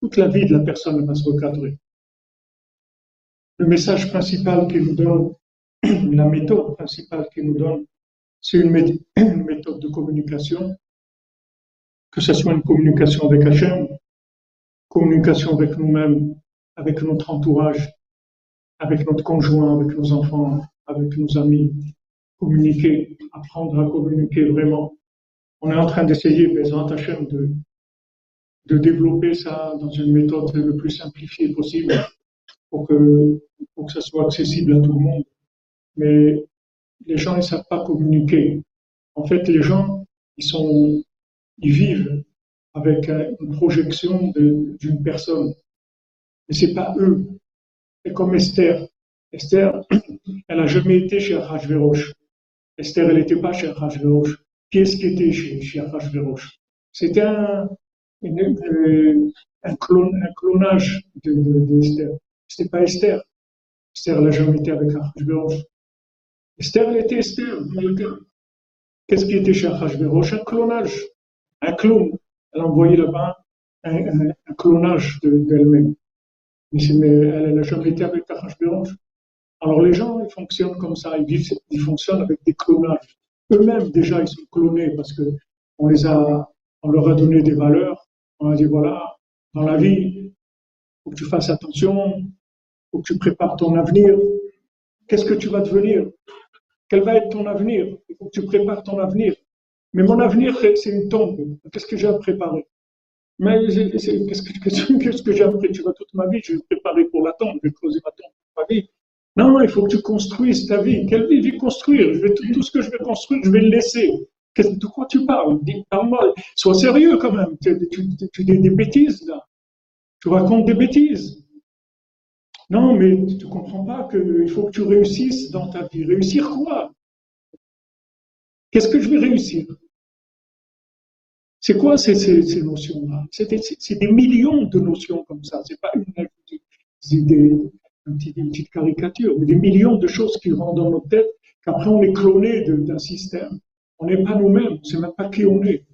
Toute la vie de la personne va se recadrer. Le message principal qu'il nous donne, la méthode principale qu'il nous donne, c'est une, méthode de communication, que ce soit une communication avec Hachem, communication avec nous-mêmes, avec notre entourage, avec notre conjoint, avec nos enfants, avec nos amis, communiquer, apprendre à communiquer vraiment. On est en train d'essayer, Bézant Hachem, de, de développer ça dans une méthode le plus simplifiée possible pour que, pour que ça soit accessible à tout le monde. Mais les gens ne savent pas communiquer. En fait, les gens, ils, sont, ils vivent avec une projection d'une personne. Mais c'est pas eux. C'est comme Esther. Esther, elle n'a jamais été chez Achashverosh. Esther, elle n'était pas chez Achashverosh. Qui est-ce qui était chez, chez Achashverosh C'était un, un, clonage d'Esther. De, Ce n'était pas Esther. Esther, n'a jamais été avec Achashverosh. Esther, elle était Esther, Qu'est-ce qui était chez Achashverosh Un clonage, un clone. Elle a envoyé là-bas un, clonage d'elle-même. mais, elle n'a jamais été avec Achashverosh. Alors les gens, ils fonctionnent comme ça, ils, vivent, ils fonctionnent avec des clonages. Eux-mêmes, déjà, ils sont clonés parce que on les a, on leur a donné des valeurs. On a dit, voilà, dans la vie, faut que tu fasses attention, faut que tu prépares ton avenir. Qu'est-ce que tu vas devenir? Quel va être ton avenir? Il faut que tu prépares ton avenir. Mais mon avenir, c'est une tombe. Qu'est-ce que j'ai à préparer? Mais qu'est-ce que, j'ai appris Tu vois, toute ma vie, je vais préparer pour la tombe, je vais creuser ma tombe pour ma vie. Non, il faut que tu construises ta vie. Quelle vie vais construire? Je vais, tout, ce que je vais construire, je vais le laisser. De quoi tu parles? Parle-moi. Sois sérieux quand même. Tu, dis des bêtises là. Tu racontes des bêtises. Non, mais tu ne comprends pas qu'il faut que tu réussisses dans ta vie. Réussir quoi? Qu'est-ce que je vais réussir? C'est quoi ces, notions-là? C'est des, millions de notions comme ça. C'est pas une, des, une petite caricature, mais des millions de choses qui rentrent dans notre tête, qu'après on est cloné d'un système. On n'est pas nous-mêmes, on ne sait même pas qui on est.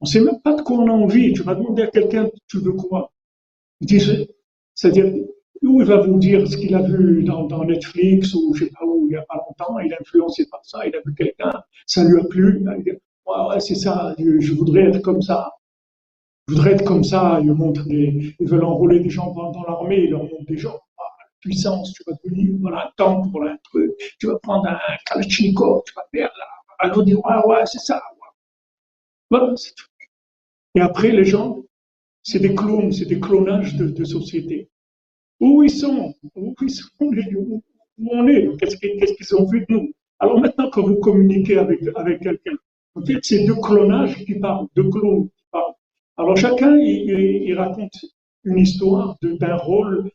On ne sait même pas de quoi on a envie. Tu vas demander à quelqu'un, tu veux quoi? C'est-à-dire, où il va vous dire ce qu'il a vu dans, Netflix ou je sais pas où, il n'y a pas longtemps, il est influencé par ça, il a vu quelqu'un, ça lui a plu, il dit, ouais, c'est ça, je voudrais être comme ça. Je voudrais être comme ça, ils montrent ils veulent enrôler des gens dans, l'armée, ils leur montrent des gens, puissance, tu vas devenir voilà, un tank pour un truc, tu vas prendre un Kalachnikov, tu vas faire là, alors dire, ouais, ouais, c'est ça. Voilà, c'est tout. Et après, les gens, c'est des clones, c'est des clonages de, de société. Où ils sont? Où ils sont? Où on est? Qu'est-ce qu'ils ont vu de nous? Alors maintenant, quand vous communiquez avec, avec quelqu'un, en fait, c'est deux clonages qui parlent, deux clones qui parlent. Alors chacun, il, raconte une histoire d'un rôle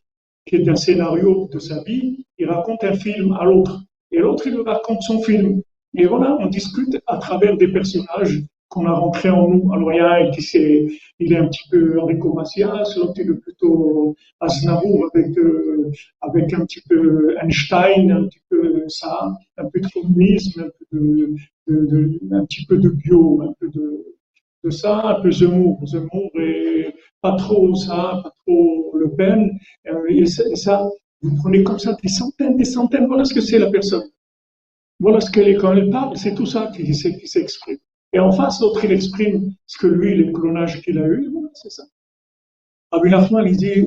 qui est un scénario de sa vie. Il raconte un film à l'autre. Et l'autre, il raconte son film. Et voilà, on discute à travers des personnages qu'on a rentré en nous. Alors il y a un qui c'est, il est un petit peu Enrico Macias, l'autre il est plutôt Aznavour avec, euh, avec un petit peu Einstein, un petit peu ça, un peu de communisme, un peu de, un petit peu de bio, un peu de, de ça, un peu Zemmour. Zemmour et pas trop ça, pas trop Le Pen. Euh, et ça, vous prenez comme ça des centaines, des centaines, voilà ce que c'est la personne. Voilà ce qu'elle est quand elle parle, c'est tout ça qui, s'exprime. Et en face, l'autre, il exprime ce que lui, les clonages qu'il a eu, c'est ça. Rabbi Nachman, il dit,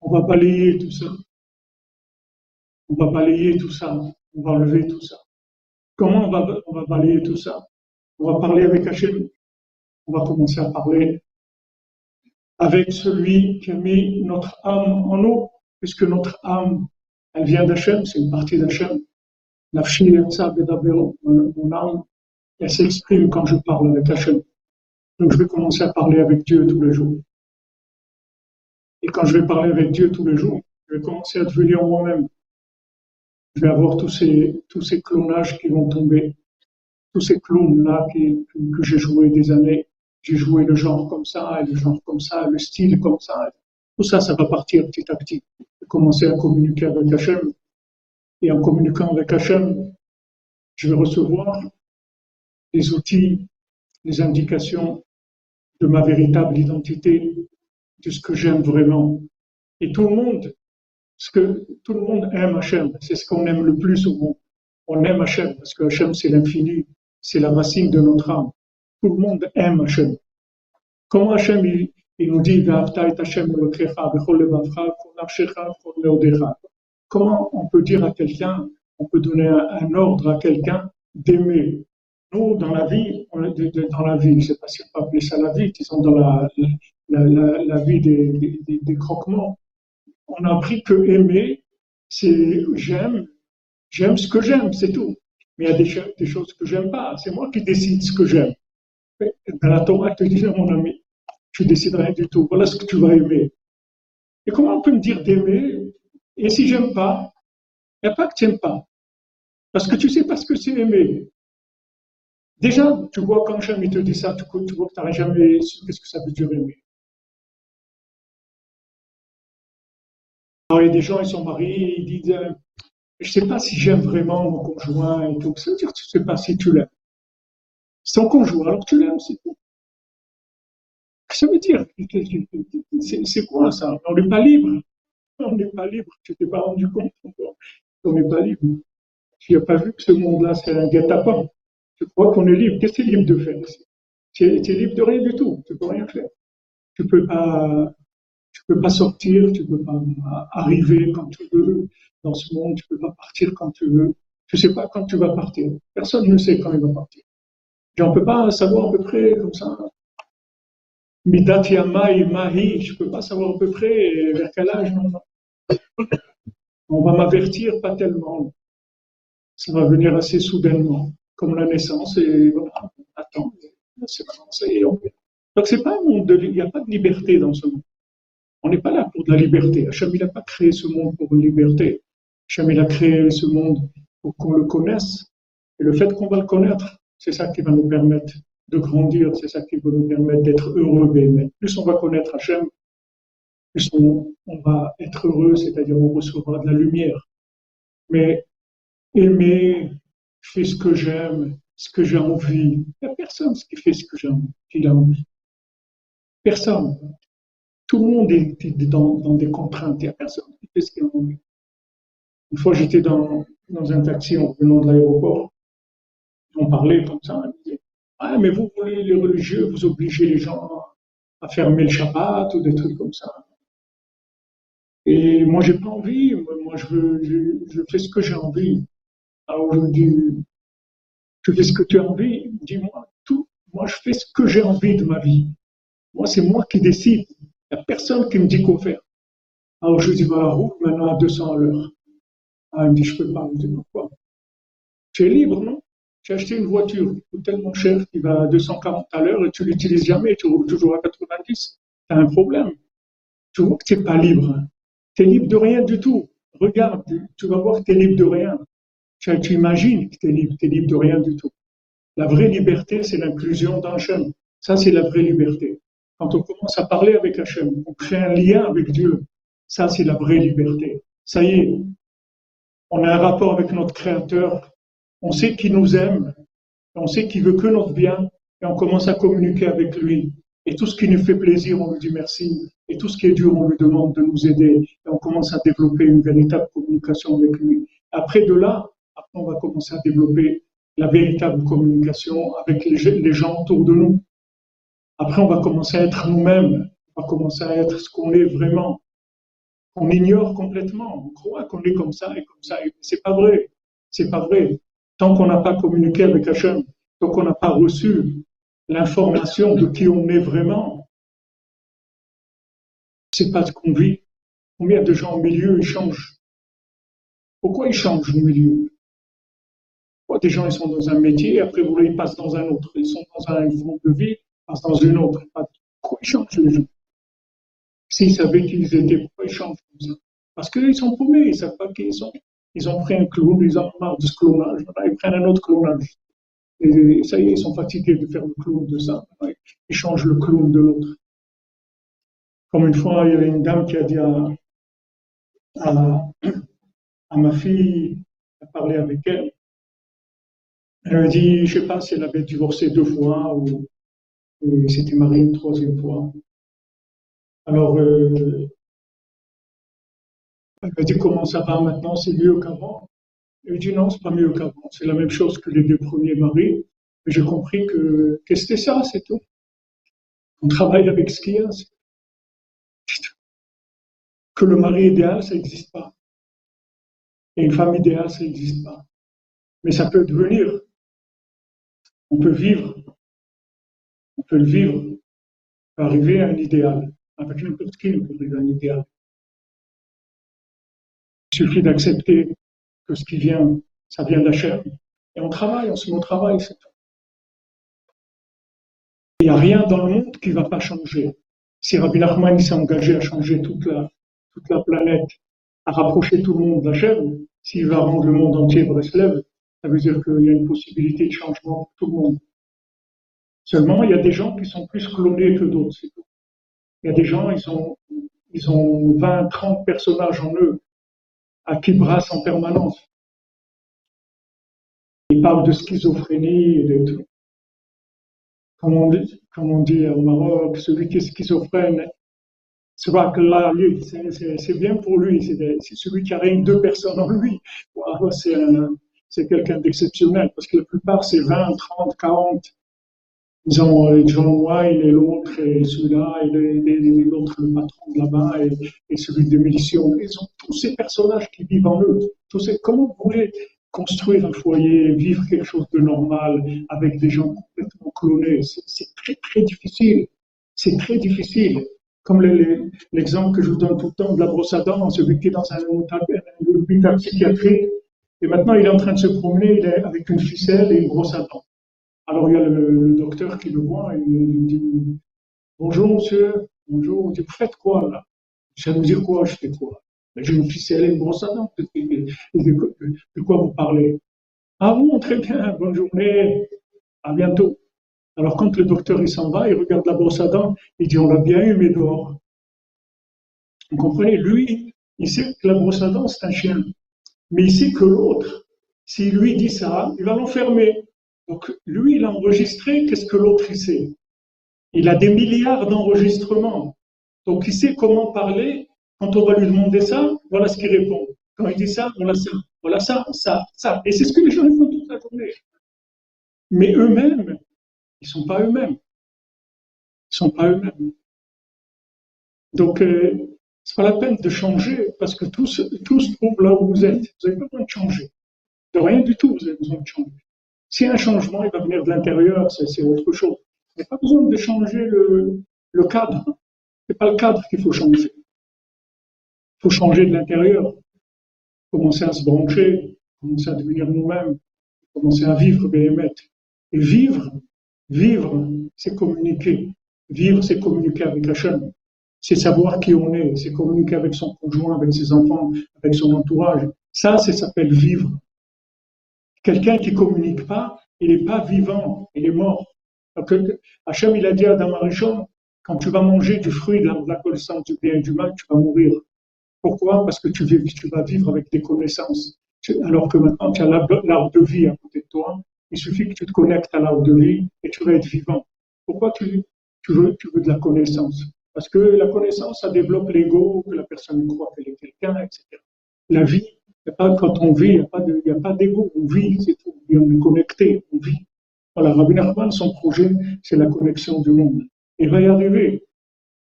on va balayer tout ça. On va balayer tout ça. On va lever tout ça. Comment on va, on va balayer tout ça? On va parler avec Hachem. On va commencer à parler avec celui qui a mis notre âme en nous, puisque notre âme, elle vient d'Hachem, c'est une partie d'Hachem. Nafshi, mon âme, elle s'exprime quand je parle avec Hachem. Donc je vais commencer à parler avec Dieu tous les jours. Et quand je vais parler avec Dieu tous les jours, je vais commencer à devenir moi-même. Je vais avoir tous ces, tous ces clonages qui vont tomber, tous ces clowns-là que j'ai joué des années. J'ai joué le genre comme ça, le genre comme ça, le style comme ça. Tout ça, ça va partir petit à petit. Je vais commencer à communiquer avec Hachem. Et en communiquant avec Hachem, je vais recevoir les outils, les indications de ma véritable identité, de ce que j'aime vraiment. Et tout le monde, ce que tout le monde aime Hachem, c'est ce qu'on aime le plus au monde. On aime Hachem parce que Hachem c'est l'infini, c'est la racine de notre âme. Tout le monde aime Hachem. Comment Hachem il, nous dit Comment on peut dire à quelqu'un, on peut donner un ordre à quelqu'un d'aimer? Nous, dans la vie, dans la vie, je ne sais pas si on peut appeler ça la vie, sont dans la, vie des, croquements, on a appris que aimer, c'est j'aime, j'aime ce que j'aime, c'est tout. Mais il y a des, des choses que j'aime pas, c'est moi qui décide ce que j'aime. Dans la Torah, te dit, mon ami, tu décides rien du tout, voilà ce que tu vas aimer. Et comment on peut me dire d'aimer, et si j'aime pas, il n'y a pas que tu n'aimes pas. Parce que tu sais pas ce que c'est aimer. Déjà, tu vois, quand Hachem te dit ça, tu, vois que tu n'aurais jamais su qu'est-ce que ça veut dire aimer. Alors, il y a des gens, ils sont mariés, ils disent euh, Je ne sais pas si j'aime vraiment mon conjoint et tout. Ça veut dire que tu ne sais pas si tu l'aimes. Ton conjoint, alors tu l'aimes, c'est tout. Ça veut dire C'est quoi ça? On n'est pas libre. On n'est pas libre. Tu t'es pas rendu compte On n'est pas libre. Tu n'as pas vu que ce monde-là, c'est un guet-apens. Tu crois qu'on est libre. Qu'est-ce que tu es libre de faire tu es, libre de rien du tout. Tu peux rien faire. Tu peux peux pas sortir, tu peux pas arriver quand tu veux dans ce monde, tu peux pas partir quand tu veux. Tu sais pas quand tu vas partir. Personne ne sait quand il va partir. On ne peut pas savoir à peu près comme ça. Midat Yamai Mahi, je ne peux pas savoir à peu près vers quel âge. On va m'avertir, pas tellement. Ça va venir assez soudainement, comme la naissance, et voilà, attends, c'est Donc c'est pas un monde il n'y a pas de liberté dans ce monde. On n'est pas là pour de la liberté. Hachem, il n'a pas créé ce monde pour une liberté. Hachem, il a créé ce monde pour qu'on le connaisse. Et le fait qu'on va le connaître, c'est ça qui va nous permettre de grandir, c'est ça qui va nous permettre d'être heureux. Mais plus on va connaître Hachem, plus on, va être heureux, c'est-à-dire on recevra de la lumière. Mais aimer, faire ce que j'aime, ce que j'ai envie. Il n'y a personne qui fait ce que j'ai envie, a envie. Personne. Tout le monde est dans, des contraintes. Il n'y a personne qui fait ce qu'il a envie. Une fois, j'étais dans, dans un taxi en venant de l'aéroport. On parlait comme ça. Ah, mais vous voulez les religieux, vous obligez les gens à fermer le Shabbat ou des trucs comme ça. Et moi, j'ai pas envie. Moi, je, je, fais ce que j'ai envie. Alors, je dis, tu fais ce que tu as envie. Dis-moi tout. Moi, je fais ce que j'ai envie de ma vie. Moi, c'est moi qui décide. Il n'y a personne qui me dit quoi faire. Alors, je dis, voilà, roule maintenant à 200 à l'heure. Ah, il me dit, je peux pas. Je dis, pourquoi Tu es libre, non? Tu acheté une voiture qui tellement cher qu'il va à 240 à l'heure et tu l'utilises jamais, tu roules toujours à 90. Tu as un problème. Tu vois que tu n'es pas libre. Tu es libre de rien du tout. Regarde, tu vas voir que tu es libre de rien. Tu, imagines que tu es libre, tu es libre de rien du tout. La vraie liberté, c'est l'inclusion d'Hachem. Ça, c'est la vraie liberté. Quand on commence à parler avec Hachem, on crée un lien avec Dieu. Ça, c'est la vraie liberté. Ça y est, on a un rapport avec notre Créateur, on sait qu'il nous aime, on sait qu'il veut que notre bien, et on commence à communiquer avec lui. Et tout ce qui nous fait plaisir, on lui dit merci, et tout ce qui est dur, on lui demande de nous aider, et on commence à développer une véritable communication avec lui. Après de là, après on va commencer à développer la véritable communication avec les gens autour de nous. Après, on va commencer à être nous-mêmes, on va commencer à être ce qu'on est vraiment on ignore complètement. On croit qu'on est comme ça et comme ça. C'est pas vrai. C'est pas vrai. Tant qu'on n'a pas communiqué avec Hachem, tant qu'on n'a pas reçu l'information de qui on est vraiment, c'est pas ce qu'on vit. Combien de gens au milieu ils changent? Pourquoi ils changent au milieu? Pourquoi des gens ils sont dans un métier après ils passent dans un autre Ils sont dans un groupe de vie, ils passent dans une autre. Pourquoi ils changent les gens? S'ils savaient qui ils étaient, pourquoi ils changent comme ça? Parce qu'ils sont paumés, ils ne savent pas qui ils sont. Ils ont pris un clown, ils ont marre de ce clonage, ils prennent un autre clonage. Et ça y est, ils sont fatigués de faire le clown de ça. Ils changent le clown de l'autre. Comme une fois, il y avait une dame qui a dit à, ma fille, a parlé avec elle, elle m'a dit, je ne sais pas si elle avait divorcé deux fois ou s'était mariée une troisième fois. Alors, euh, elle m'a dit comment ça va maintenant, c'est mieux qu'avant. Elle dit non, c'est pas mieux qu'avant, c'est la même chose que les deux premiers maris. J'ai compris que, que c'était ça, c'est tout. On travaille avec ce qu'il y a. Que le mari idéal, ça n'existe pas. Et une femme idéale, ça n'existe pas. Mais ça peut devenir. On peut vivre. On peut le vivre. On peut arriver à un idéal avec n'importe qui pour un idéal. Suffit d'accepter que ce qui vient, ça vient d'Hachem. Et on travaille, on se met au travail, c'est tout. Il n'y a rien dans le monde qui ne va pas changer. Si Rabbi Nachman s'est engagé à changer toute la, la planète, à rapprocher tout le monde d'Hachem, s'il va rendre le monde entier Breslev, ça veut dire qu'il y a une possibilité de changement pour tout le monde. Seulement, il y a des gens qui sont plus clonés que d'autres, c'est tout. Il y a des gens, ils ont, ils ont 20, 30 personnages en eux, à qui brassent en permanence. Ils parlent de schizophrénie et de tout. Comme on, dit, au Maroc, celui qui est schizophrène, c'est pas là, c'est bien pour lui, c'est celui qui a rien deux personnes en lui. c'est quelqu'un d'exceptionnel, parce que la plupart, c'est 20, 30, 40 ils ont John Wayne et l'autre, et celui-là, et l'autre, le patron de là-bas, et, celui de Mélition. Ils ont tous ces personnages qui vivent en eux. Tous ces, comment vous voulez, construire un foyer, vivre quelque chose de normal avec des gens complètement clonés, c'est très très difficile. C'est très difficile. Comme l'exemple que je vous donne tout le temps de la brosse à dents, celui qui est dans un hôpital psychiatrique, et maintenant il est en train de se promener il est avec une ficelle et une brosse à dents. Alors il y a le, docteur qui le voit et il lui dit Bonjour monsieur, bonjour, vous faites quoi là? Je vais me dire quoi, je fais quoi? Une ficelle et une brosse à dents. De, quoi vous parlez? Ah bon, très bien, bonne journée, à bientôt. Alors quand le docteur il s'en va, il regarde la brosse à dents, il dit on l'a bien eu, mais dehors. Vous comprenez? Lui, il sait que la brosse à dents, c'est un chien. Mais il sait que l'autre, s'il lui dit ça, il va l'enfermer. Donc lui, il a enregistré qu'est-ce que l'autre il sait? Il a des milliards d'enregistrements. Donc il sait comment parler quand on va lui demander ça, voilà ce qu'il répond. Quand il dit ça, voilà ça, voilà ça, ça, ça. Et c'est ce que les gens font toute la journée. Mais eux-mêmes, ils ne sont pas eux-mêmes. Ils ne sont pas eux-mêmes. Donc, euh, ce n'est pas la peine de changer parce que tous, tous trouvent là où vous êtes. Vous n'avez pas besoin de changer. De rien du tout, vous avez besoin de changer. A un changement, il va venir de l'intérieur, c'est autre chose. Vous n'avez pas besoin de changer le, le cadre. Ce n'est pas le cadre qu'il faut changer faut changer de l'intérieur, commencer à se brancher, commencer à devenir nous-mêmes, commencer à vivre BMF. Et vivre, vivre, c'est communiquer. Vivre, c'est communiquer avec Hachem. C'est savoir qui on est, c'est communiquer avec son conjoint, avec ses enfants, avec son entourage. Ça, ça s'appelle vivre. Quelqu'un qui communique pas, il n'est pas vivant, il est mort. Hachem, il a dit à Adam quand tu vas manger du fruit de la connaissance du bien et du mal, tu vas mourir. Pourquoi? Parce que tu, vas vivre avec des connaissances. Alors que maintenant, tu as l'arbre de vie à côté de toi. Il suffit que tu te connectes à l'arbre de vie et tu vas être vivant. Pourquoi tu, veux, tu veux de la connaissance? Parce que la connaissance, ça développe l'ego, que la personne croit qu'elle est quelqu'un, etc. La vie, pas, quand on vit, il n'y a pas d'ego. On vit, c'est tout. on est connecté, on vit. Voilà, Rabbi Nachman, son projet, c'est la connexion du monde. Il va y arriver.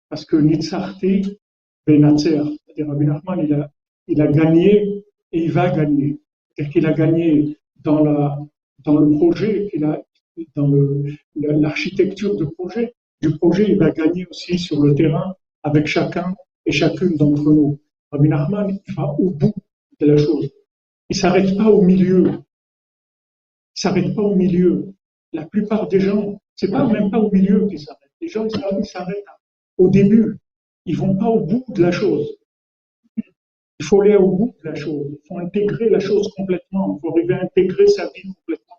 Parce que Nitzarti, Benatzer, c'est-à-dire Rabbi Nachman, il a, il a gagné et il va gagner. C'est-à-dire qu'il a gagné dans, la, dans le projet, il a, dans l'architecture du projet. Du projet, il va gagner aussi sur le terrain avec chacun et chacune d'entre nous. Rabbi Nachman, il va au bout la chose. Il s'arrête pas au milieu. Il s'arrête pas au milieu. La plupart des gens, c'est pas même pas au milieu qu'ils s'arrêtent. Les gens, ils s'arrêtent au début. Ils vont pas au bout de la chose. Il faut aller au bout de la chose. Il faut intégrer la chose complètement. Il faut arriver à intégrer sa vie complètement.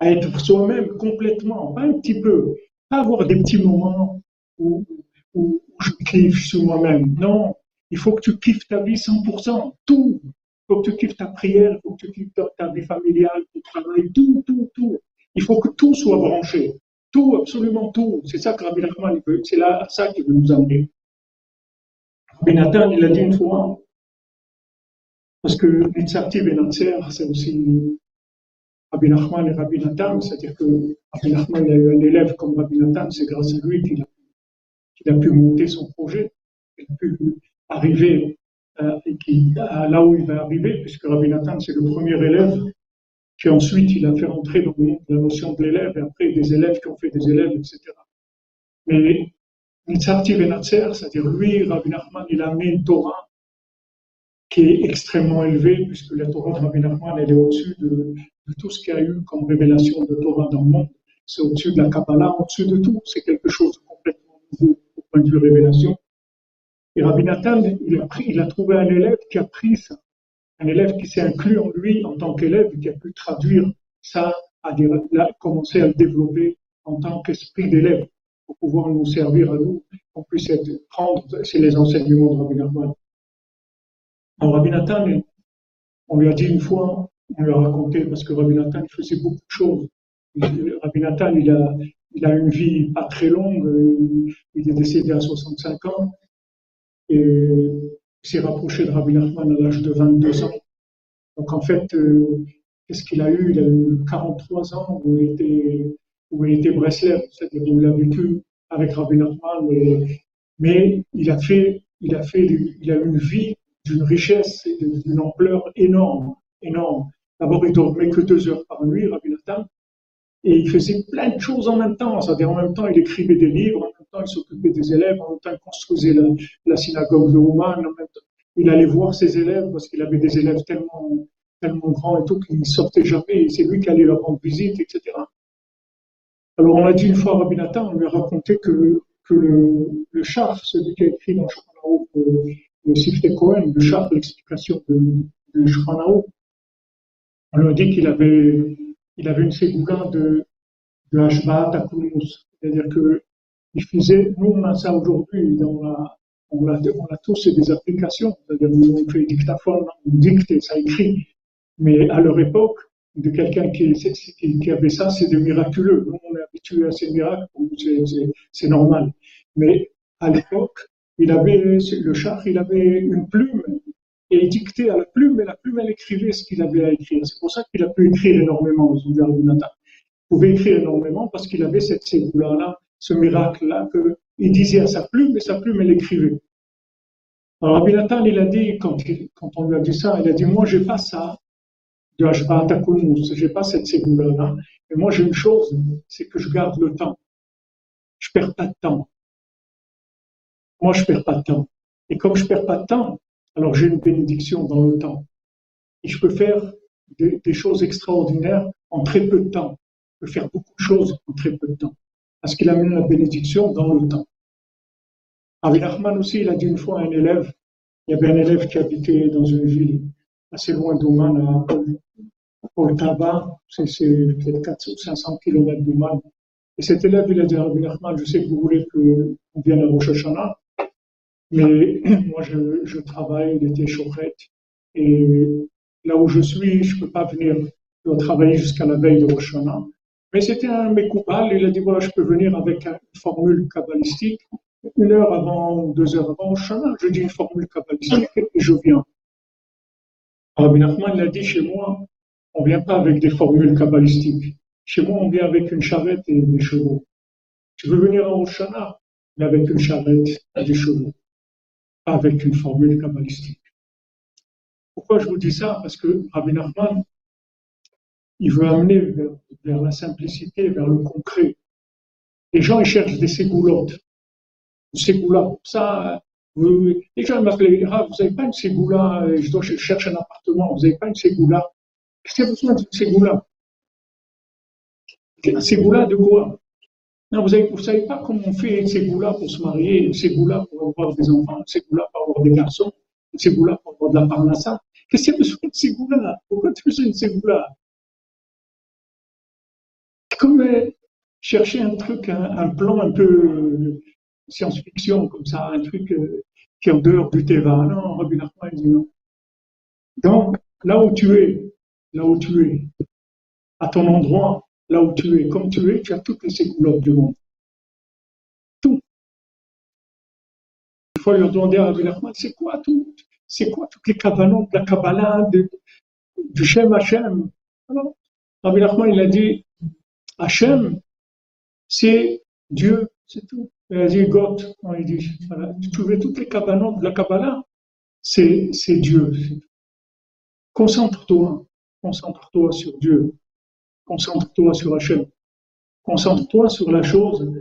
À être soi-même complètement. Pas un petit peu. Pas avoir des petits moments où, où, je kiffe sur moi-même. Non. Il faut que tu kiffes ta vie 100%. Tout. Il faut que tu kiffes ta prière. Il faut que tu kiffes ta, vie familiale, ton travail. Tout, tout, tout. Il faut que tout soit branché. Tout, absolument tout. C'est ça que Rabbi Nachman veut. C'est là ça qu'il veut nous amener. Rabbi Nathan, il a dit une fois, parce que Nitzarti Benatzer, c'est aussi Rabbi Nachman et Rabbi Nathan, c'est-à-dire que Rabbi Nachman a eu un élève comme Rabbi Nathan, c'est grâce à lui qu'il a, pu monter son projet, qu'il a pu arriver euh, à, là où il va arriver, puisque Rabbi Nathan, c'est le premier élève qui ensuite il a fait rentrer dans la notion de l'élève, et après des élèves qui ont fait des élèves, etc. Mais Nitzarti Benatzer, c'est-à-dire lui, Rabbi Nachman, il a amené une Torah qui est extrêmement élevé, puisque la Torah de Rabbi Nachman, elle est au-dessus de, tout ce qu'il y a eu comme révélation de Torah dans le monde. C'est au-dessus de la Kabbalah, au-dessus de tout. C'est quelque chose de complètement nouveau au point de vue révélation. Et Rabbi Nathan, il a, pris, il a trouvé un élève qui a pris ça. Un élève qui s'est inclus en lui en tant qu'élève, qui a pu traduire ça, à commencer à le développer en tant qu'esprit d'élève pour pouvoir nous servir à nous, qu'on puisse être, prendre, les enseignements de Rabbi Nachman. En Rabbi Nathan, on lui a dit une fois, on lui a raconté, parce que Rabbi Nathan faisait beaucoup de choses. Rabbi Nathan, il a, il a une vie pas très longue, il est décédé à 65 ans, et s'est rapproché de Rabbi Nachman à l'âge de 22 ans. Donc en fait, euh, qu'est-ce qu'il a eu? Il a eu 43 ans où il était, où il était Breslev, c'est-à-dire où il a vécu avec Rabbi Nachman, mais il a fait, il a fait, il a eu une vie d'une richesse et d'une ampleur énorme, énorme. D'abord, il dormait que deux heures par nuit, Rabbi Nathan, et il faisait plein de choses en même temps. C'est-à-dire, en même temps, il écrivait des livres, il s'occupait des élèves, en même temps, il construisait la, synagogue de Ouman, en même temps, il allait voir ses élèves parce qu'il avait des élèves tellement, tellement grands et tout qu'ils ne sortaient jamais, et c'est lui qui allait leur rendre visite, etc. Alors, on a dit une fois à Rabbi Nathan, on lui a raconté que, que le, le char, celui qui a écrit dans le, le Sifte Cohen, le char, l'explication de, de on lui a dit qu'il avait, il avait une ségoula de, de Hashbaat à C'est-à-dire que il faisait, nous on a ça aujourd'hui, on a, on a, tous des applications. C'est-à-dire on fait dictaphone, on dicte ça écrit. Mais à leur époque, de quelqu'un qui, avait ça, c'est de miraculeux. Nous, on est habitué à ces miracles, c'est normal. Mais à l'époque, il avait, le char, il avait une plume et il dictait à la plume, et la plume, elle écrivait ce qu'il avait à écrire. C'est pour ça qu'il a pu écrire énormément, Il pouvait écrire énormément parce qu'il avait cette ségoula-là, ce miracle-là, qu'il disait à sa plume, et sa plume, elle écrivait. Alors, Rabbi il a dit, quand, on lui a dit ça, il a dit, moi, j'ai pas ça de Hashba je j'ai pas cette ségoula-là, mais moi, j'ai une chose, c'est que je garde le temps. Je perds pas de temps. Moi, je perds pas de temps. Et comme je perds pas de temps, alors j'ai une bénédiction dans le temps. Et je peux faire des, choses extraordinaires en très peu de temps. Je peux faire beaucoup de choses en très peu de temps. Parce qu'il amène la bénédiction dans le temps. Avec Ahmad aussi, il a dit une fois à un élève, il y avait un élève qui habitait dans une ville assez loin d'Ouman, à Poltava, c'est peut-être 400 ou 500 km d'Ouman. Et cet élève, il a dit à Rabbi Ahmad, je sais que vous voulez qu'on vienne à Rosh Hashanah, mais moi, je, je travaille l'été chauffette et là où je suis, je peux pas venir travailler jusqu'à la veille de Rosh Mais c'était un mécoupal, il a dit, voilà, je peux venir avec une formule kabbalistique, une heure avant, deux heures avant Rosh je dis une formule kabbalistique et je viens. Rabbi Nachman, il a dit, chez moi, on vient pas avec des formules kabbalistiques. Chez moi, on vient avec une charrette et des chevaux. Tu veux venir à Rosh mais avec une charrette et des chevaux avec une formule kabbalistique. Pourquoi je vous dis ça? Parce que Rabbi Nachman, il veut amener vers, la simplicité, vers le concret. Les gens, ils cherchent des ségoulottes. Une ségoula, ça, les gens m'appelaient, ah, vous n'avez pas une ségoula, je dois chercher un appartement, vous n'avez pas une ségoula. Qu'est-ce qu'il y a besoin d'une ségoula? Un ségoula de quoi? Non, vous ne savez pas comment on fait ces goûts-là pour se marier, ces goûts-là pour avoir des enfants, ces goûts-là pour avoir des garçons, ces goûts-là pour avoir de la parnassa. Qu'est-ce qu'il y a besoin de goûts-là Pourquoi tu fais de ces goûts-là Comme chercher un truc, un, plan un peu euh, science-fiction, comme ça, un truc euh, qui est en dehors du Teva. Non, Rabbi Nachman dit non. Donc, là où tu es, là où tu es, à ton endroit, là où tu es, comme tu es, tu as toutes les sécoulottes du monde. Tout. Il faut lui demander à Rabbi Nachman, c'est quoi tout C'est quoi toutes les cabanons de la Kabbalah, du Shem Hashem? Alors, Rabbi Nachman, il a dit, Hashem, c'est Dieu, c'est tout. Dit, God, on dit, voilà. Tu trouvais toutes les cabanons de la Kabbalah, c'est Dieu. Concentre-toi, concentre-toi sur Dieu. Concentre-toi sur Hachem. Concentre-toi sur la chose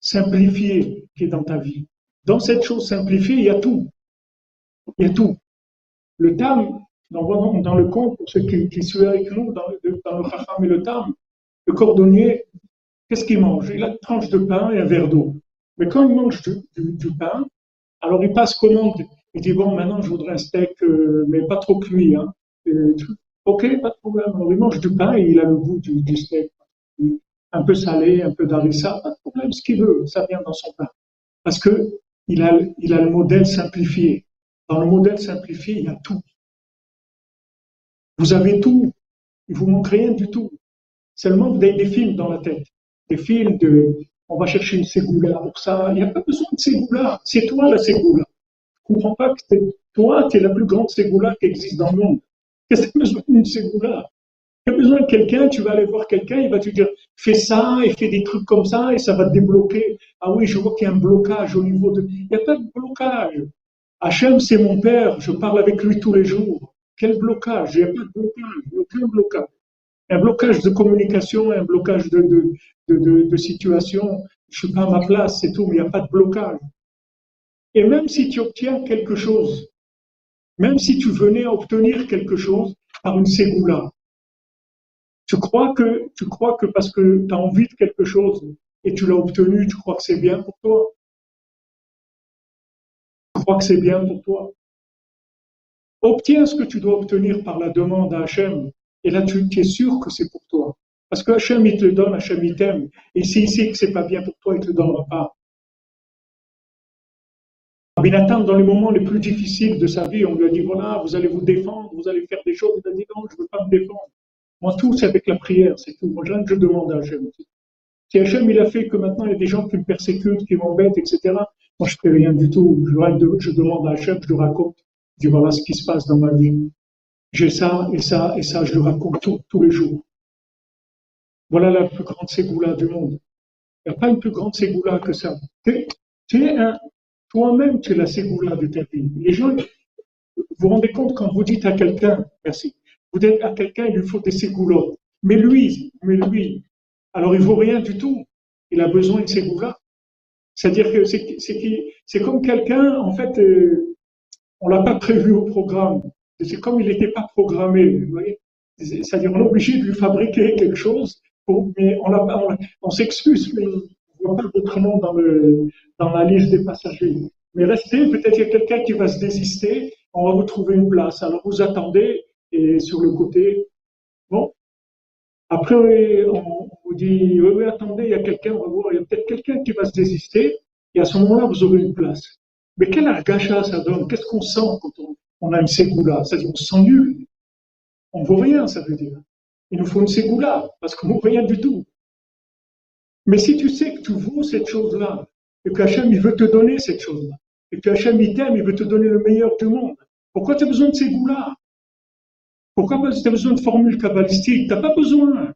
simplifiée qui est dans ta vie. Dans cette chose simplifiée, il y a tout. Il y a tout. Le tam, dans, dans le conte, pour ceux qui, qui suivent avec nous, dans, dans le chacham et le tam, le cordonnier, qu'est-ce qu'il mange? Il a une tranche de pain et un verre d'eau. Mais quand il mange du, pain, alors il passe commande. Il dit, bon, maintenant je voudrais un steak, euh, mais pas trop cuit. Hein. Ok, pas de problème. Alors il mange du pain et il a le goût du, steak. Un peu salé, un peu d'harissa, pas de problème, ce qu'il veut, ça vient dans son pain. Parce que il a, a le modèle simplifié. Dans le modèle simplifié, il y a tout. Vous avez tout. Il vous manque rien du tout. Seulement, vous avez des films dans la tête. Des films de, on va chercher une ségoula pour ça. Il n'y a pas besoin de ségoula. C'est toi la ségoula. Je comprends pas que toi, tu es la plus grande ségoula qui existe dans le monde. Qu'est-ce que tu as besoin d'une ségoula? Tu as besoin de quelqu'un, tu vas aller voir quelqu'un, il va te dire fais ça et fais des trucs comme ça et ça va te débloquer. Ah oui, je vois qu'il y a un blocage au niveau de. Il n'y a pas de blocage. Hachem, c'est mon père, je parle avec lui tous les jours. Quel blocage? Il n'y a pas de blocage, aucun blocage. Un blocage de communication, un blocage de, situation. Je suis pas à ma place, c'est tout, mais il n'y a pas de blocage. Et même si tu obtiens quelque chose, même si tu venais à obtenir quelque chose par une ségoula, tu crois que, tu crois que parce que tu as envie de quelque chose et tu l'as obtenu, tu crois que c'est bien pour toi? Tu crois que c'est bien pour toi? Obtiens ce que tu dois obtenir par la demande à Hachem. Et là, tu, es sûr que c'est pour toi. Parce que Hachem, il te le donne, Hachem, il t'aime. Et s'il sait que c'est pas bien pour toi, il te le donnera pas. Abinatan, dans les moments les plus difficiles de sa vie, on lui a dit, voilà, vous allez vous défendre, vous allez faire des choses. Il a dit, non, je ne veux pas me défendre. Moi, tout, c'est avec la prière, c'est tout. Moi, je demande à Hachem. Si Hachem, il a fait que maintenant, il y a des gens qui me persécutent, qui m'embêtent, etc., moi, je ne fais rien du tout. Je, demande à Hachem, je lui raconte, je dis, voilà ce qui se passe dans ma vie. J'ai ça, et ça, et ça, je le raconte tous les jours. Voilà la plus grande ségoula du monde. Il n'y a pas une plus grande ségoula que ça. Toi-même, tu es la ségoula de ta vie. Les gens, vous vous rendez compte quand vous dites à quelqu'un, merci, vous dites à quelqu'un, il lui faut des ségoulottes. Mais lui, mais lui, alors il vaut rien du tout. Il a besoin de ségoula. C'est-à-dire que c'est comme quelqu'un, en fait, euh, on l'a pas prévu au programme. C'est comme il n'était pas programmé. C'est-à-dire on est obligé de lui fabriquer quelque chose, mais on, s'excuse, mais on voit pas votre nom dans, la liste des passagers. Mais restez, peut-être qu'il y a quelqu'un qui va se désister, on va vous trouver une place. Alors vous attendez, et sur le côté. Bon. Après, on vous dit, oui, oui, attendez, il y a quelqu'un, on va voir, il y a peut-être quelqu'un qui va se désister, et à ce moment-là, vous aurez une place. Mais quel argacha ça donne Qu'est-ce qu'on sent quand on, a une ségoula C'est-à-dire, on se sent nul. On ne vaut rien, ça veut dire. Il nous faut une ségoula, parce qu'on ne vaut rien du tout. Mais si tu sais que tu vaux cette chose-là, et que Hachem, il veut te donner cette chose-là, et que Hachem, il t'aime, il veut te donner le meilleur du monde, pourquoi tu as besoin de ségoula pourquoi tu as besoin de formules kabbalistiques Tu n'as pas besoin.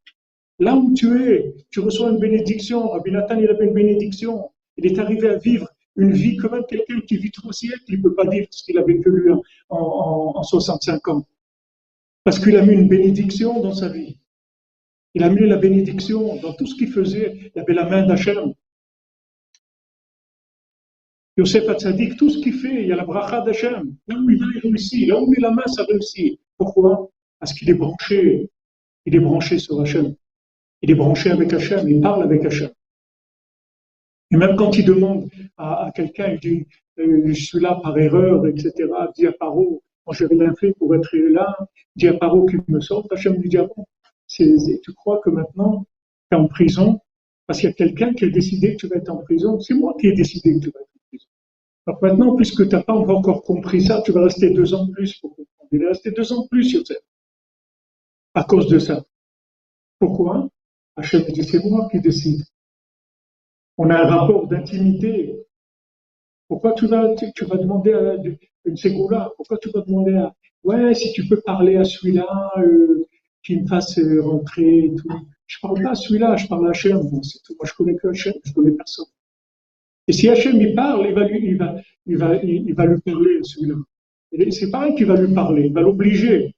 Là où tu es, tu reçois une bénédiction. Rabbi Nathan, il avait une bénédiction. Il est arrivé à vivre une vie comme même quelqu'un qui vit trois siècles. Il ne peut pas dire ce qu'il a vécu lui en, 65 ans. Parce qu'il a mis une bénédiction dans sa vie. Il a mis la bénédiction dans tout ce qu'il faisait. Il avait la main d'Hachem. Yosef Hatzadik, tout ce qu'il fait, il y a la bracha d'Hachem. Là où il va, il réussit. Là où il met la main, ça réussit. Pourquoi? Parce qu'il est branché, il est branché sur Hachem. Il est branché avec Hachem, il parle avec Hachem. Et même quand il demande à, quelqu'un, il dit euh, Je suis là par erreur, etc. Dis à Paro, moi j'ai rien fait pour être là. Dis à Paro qu'il me sorte. Hachem lui dit bon, Tu crois que maintenant tu es en prison? Parce qu'il y a quelqu'un qui a décidé que tu vas être en prison C'est moi qui ai décidé que tu vas être en prison. Alors maintenant, puisque tu n'as pas encore compris ça, tu vas rester deux ans de plus pour comprendre. Il est resté deux ans de plus Terre. À cause de ça. Pourquoi? Hachem dit c'est moi qui décide. On a un rapport d'intimité. Pourquoi tu vas, tu, demander à une ségoula Pourquoi tu vas demander à ouais si tu peux parler à celui-là euh, qui me fasse euh, rentrer et tout. Je parle pas à celui-là, je parle à Hachem. Moi, moi je connais que Hachem, je connais personne. Et si Hachem il parle, il va lui, il va, il va, il va lui parler à celui-là. C'est pareil qu'il va lui parler, il va l'obliger.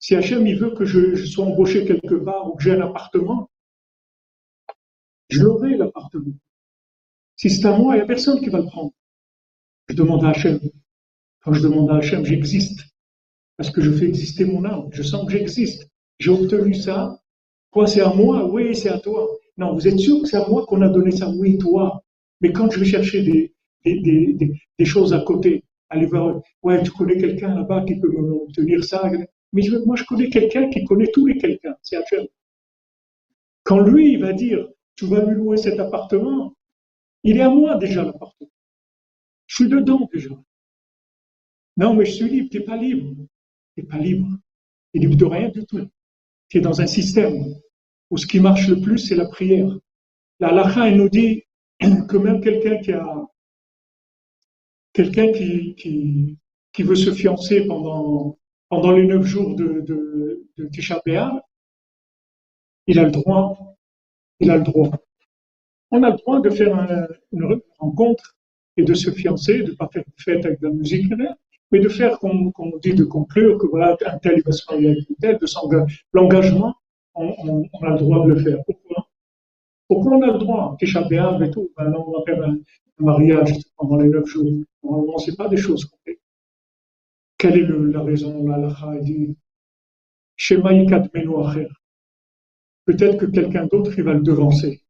Si Hachem il veut que je, sois embauché quelque part ou que j'ai un appartement, je l'aurai l'appartement. Si c'est à moi, il n'y a personne qui va le prendre. Je demande à Hachem. Quand je demande à Hachem, j'existe. Parce que je fais exister mon âme. Je sens que j'existe. J'ai obtenu ça. Quoi, c'est à moi? Oui, c'est à toi. Non, vous êtes sûr que c'est à moi qu'on a donné ça? Oui, toi. Mais quand je vais chercher des, choses à côté, aller voir, ouais, tu connais quelqu'un là-bas qui peut me tenir ça? Mais moi, je connais quelqu'un qui connaît tous les quelqu'un, c'est Hachem. Quand lui, il va dire, tu vas lui louer cet appartement, il est à moi déjà l'appartement. Je suis dedans déjà. Non, mais je suis libre, tu n'es pas libre. Tu n'es pas libre. Tu n'es libre de rien du tout. Tu es dans un système où ce qui marche le plus, c'est la prière. La lacha, elle nous dit que même quelqu'un qui a quelqu'un qui, veut se fiancer pendant, les neuf jours de, de, il a le droit, il a le droit. On a le droit de faire une rencontre et de se fiancer, de ne pas faire une fête avec de la musique, mais de faire, comme, on dit, de conclure que voilà, un tel, va se marier avec un tel, de. L'engagement, on, a le droit de le faire. Pourquoi? Pourquoi on a le droit? Tisha et tout, maintenant on va faire un, mariage pendant les neuf jours. Normalement, ce pas des choses qu'on fait. Quelle est la raison La dit Shema Peut-être que quelqu'un d'autre, il va le devancer.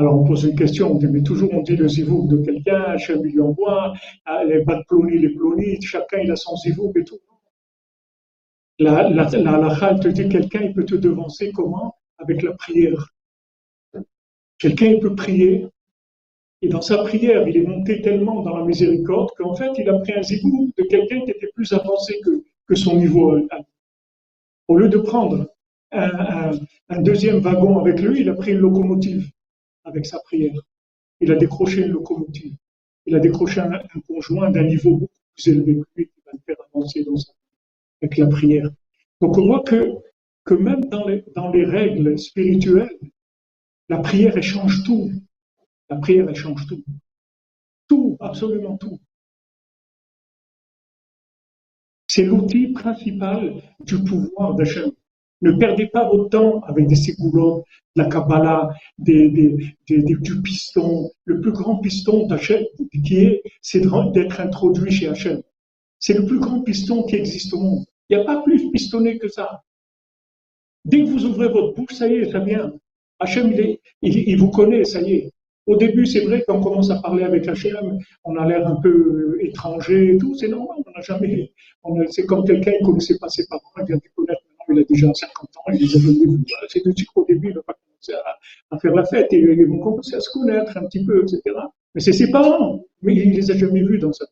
Alors on pose une question, on dit, mais toujours on dit le zivouk de quelqu'un, Hachem lui envoie, ah, les bas de les ploni, chacun il a son zivouk et tout. La, la, la, te dit quelqu'un il peut te devancer comment? Avec la prière. Quelqu'un il peut prier, et dans sa prière, il est monté tellement dans la miséricorde qu'en fait il a pris un zivouk de quelqu'un qui était plus avancé que, son niveau. Au lieu de prendre un, un deuxième wagon avec lui, il a pris une locomotive avec sa prière. Il a décroché une locomotive. Il a décroché un, conjoint d'un niveau beaucoup plus élevé que lui qui va le faire avancer dans sa, avec la prière. Donc on voit que, même dans les, règles spirituelles, la prière échange tout. La prière échange tout. Tout, absolument tout. C'est l'outil principal du pouvoir d'Hachem. Ne perdez pas votre temps avec des de la Kabbalah, du piston. Le plus grand piston d'Hachem qui est, c'est d'être introduit chez Hachem. C'est le plus grand piston qui existe au monde. Il n'y a pas plus pistonné que ça. Dès que vous ouvrez votre bouche, ça y est, ça vient. Hachem, il, vous connaît, ça y est. Au début, c'est vrai qu'on commence à parler avec Hachem, on a l'air un peu étranger et tout, c'est normal, on n'a jamais, c'est comme quelqu'un qui ne connaissait pas ses parents, il vient de connaître il a déjà 50 ans, il les a jamais C'est de suite qu'au début, il va pas commencer à, faire la fête, et ils vont commencer à se connaître un petit peu, etc. Mais c'est ses parents, mais il les a jamais vus dans ça.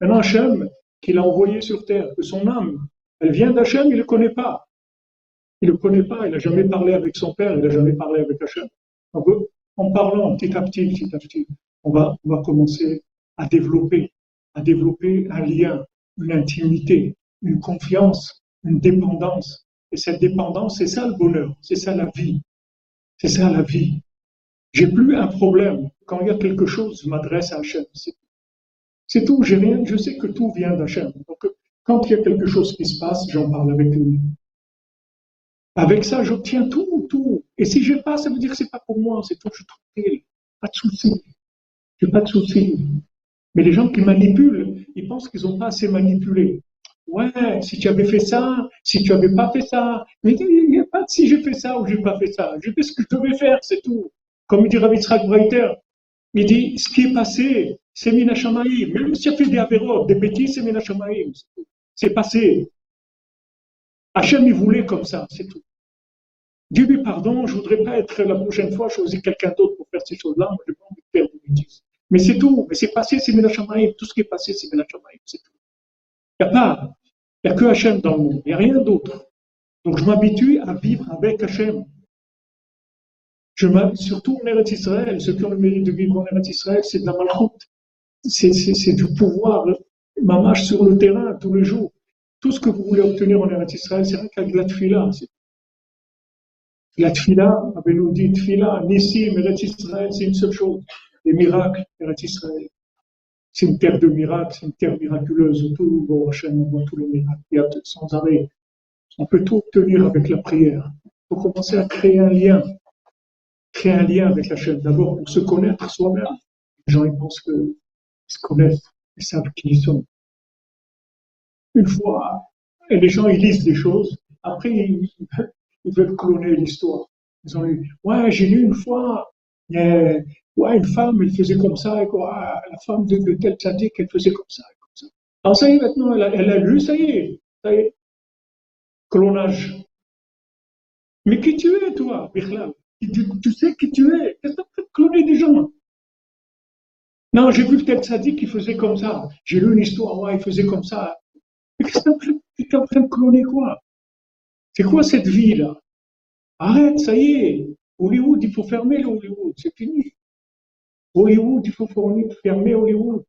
Maintenant, Hachem, qu'il a envoyé sur terre, que son âme, elle vient d'Hachem, il ne le connaît pas. Il ne le connaît pas, il n'a jamais parlé avec son père, il n'a jamais parlé avec Hachem. Donc, en parlant petit à petit, petit à petit, on va, on va commencer à développer, à développer un lien, une intimité, une confiance, une dépendance et cette dépendance, c'est ça le bonheur, c'est ça la vie. C'est ça la vie. J'ai plus un problème. Quand il y a quelque chose, je m'adresse à Hachem. C'est tout, j'ai rien, je sais que tout vient d'Hachem. Donc, quand il y a quelque chose qui se passe, j'en parle avec lui. Avec ça, j'obtiens tout, tout. Et si je pas, ça veut dire que c'est pas pour moi, c'est tout, je suis tranquille. Pas de souci. J'ai pas de souci. Mais les gens qui manipulent, ils pensent qu'ils n'ont pas assez manipulé. Ouais, si tu avais fait ça, si tu n'avais pas fait ça. Mais il n'y a pas de si j'ai fait ça ou j'ai pas fait ça. Je fais ce que je devais faire, c'est tout. Comme dit Ravitzrak Breiter, il dit ce qui est passé, c'est Mina Même si tu as fait des avérotes, des bêtises, c'est Mina C'est passé. Hachem, il voulait comme ça, c'est tout. Dis-lui pardon, je voudrais pas être la prochaine fois choisir quelqu'un d'autre pour faire ces choses-là. Moi, je n'ai pas envie faire des bêtises. Mais c'est tout. Mais c'est passé, c'est Mina Tout ce qui est passé, c'est Mina c'est tout. Il n'y a pas il n'y a que Hachem dans le monde, il n'y a rien d'autre. Donc je m'habitue à vivre avec Hachem. Je surtout en Eretz Israël, ceux qui ont le mérite de vivre en Eretz Israël, c'est de la malchoute. C'est du pouvoir, mamache sur le terrain tous les jours. Tout ce que vous voulez obtenir en Eretz Israël, c'est rien qu'avec la tfila. La tfila, tfila, Nissim, Eretz Israël, c'est une seule chose. Les miracles, Eretz Israël. C'est une terre de miracles, c'est une terre miraculeuse. Tout, on voit tous les miracles. Il y a sans arrêt. On peut tout obtenir avec la prière. Il faut commencer à créer un lien. Créer un lien avec la chaîne. D'abord pour se connaître soi-même. Les gens ils pensent qu'ils se connaissent, ils savent qui ils sont. Une fois, les gens ils lisent des choses, après ils, veulent cloner l'histoire. Ils ont lu, ouais, j'ai lu une fois, une femme, elle faisait comme ça, quoi. la femme de, de tel dit elle faisait comme ça, comme ça. Alors ça y est, maintenant, elle a, lu, ça y est, ça y est. Clonage. Mais qui tu es, toi, Bichlal tu, sais qui tu es. Qu'est-ce que tu de cloner des gens? Non, j'ai vu tel dit qui faisait comme ça. J'ai lu une histoire, ouais, il faisait comme ça. Mais qu'est-ce que tu es en train de cloner quoi? C'est quoi cette vie-là? Arrête, ça y est. Hollywood, il faut fermer le Hollywood, c'est fini. Hollywood, il faut fermer Hollywood.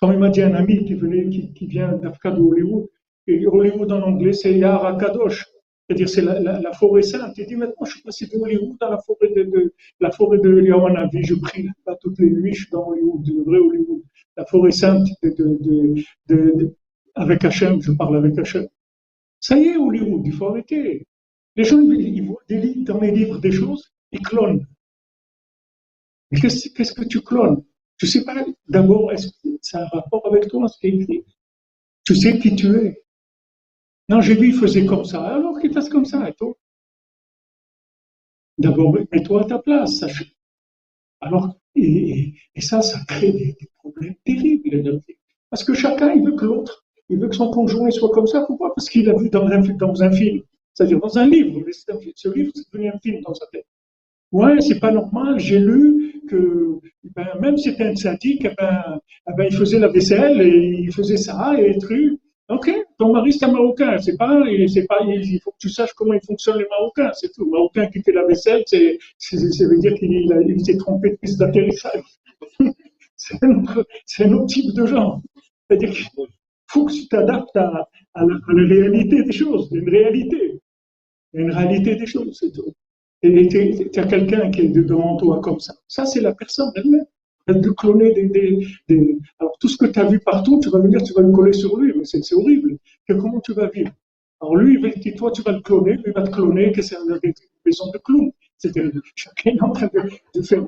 Comme il m'a dit un ami qui, venait, qui, vient d'Afrique de Hollywood, et Hollywood en anglais, c'est Yara Kadosh, c'est-à-dire c'est la, forêt sainte. Il dit maintenant, je suis passé de Hollywood dans la forêt de, la forêt de Yamanavi, je prie là toutes les nuits, je suis dans Hollywood, le vrai Hollywood. la forêt sainte de, de, avec Hachem, je parle avec Hachem. Ça y est, Hollywood, il faut arrêter. Les gens, ils voient dans les livres des choses, ils clonent. Qu'est-ce que tu clones? Je ne sais pas, d'abord, est-ce que ça a un rapport avec toi, ce qui est écrit? Tu sais qui tu es? Non, j'ai vu, il faisait comme ça. Alors qu'il fasse comme ça, et toi? D'abord, mets-toi à ta place. Alors, et, ça, ça crée des, problèmes terribles. Parce que chacun, il veut que l'autre, il veut que son conjoint soit comme ça. Pourquoi? Parce qu'il a vu dans un, dans un film, c'est-à-dire dans un livre. Ce livre, c'est devenu un film dans sa tête. Ouais, c'est pas normal. J'ai lu que ben, même si c'était un sadique, eh ben, eh ben, il faisait la vaisselle et il faisait ça et trucs. Ok, ton mari c'est un Marocain, c'est pas, c'est pas, il faut que tu saches comment ils fonctionnent les Marocains, c'est tout. Marocain qui fait la vaisselle, c'est, ça veut dire qu'il s'est trompé de piste d'atterrissage. c'est un, autre type de genre. C'est-à-dire qu'il faut que tu t'adaptes à, la, réalité des choses, une réalité, une réalité des choses, c'est tout. Et tu as quelqu'un qui est devant toi comme ça. Ça, c'est la personne elle-même de cloner des, Alors tout ce que tu as vu partout, tu vas venir, tu vas le coller sur lui, mais c'est horrible. comment tu vas vivre? Alors lui, toi, tu vas le cloner, lui il va te cloner, que c'est une maison de clown. C'est-à-dire, chacun est en train de, faire.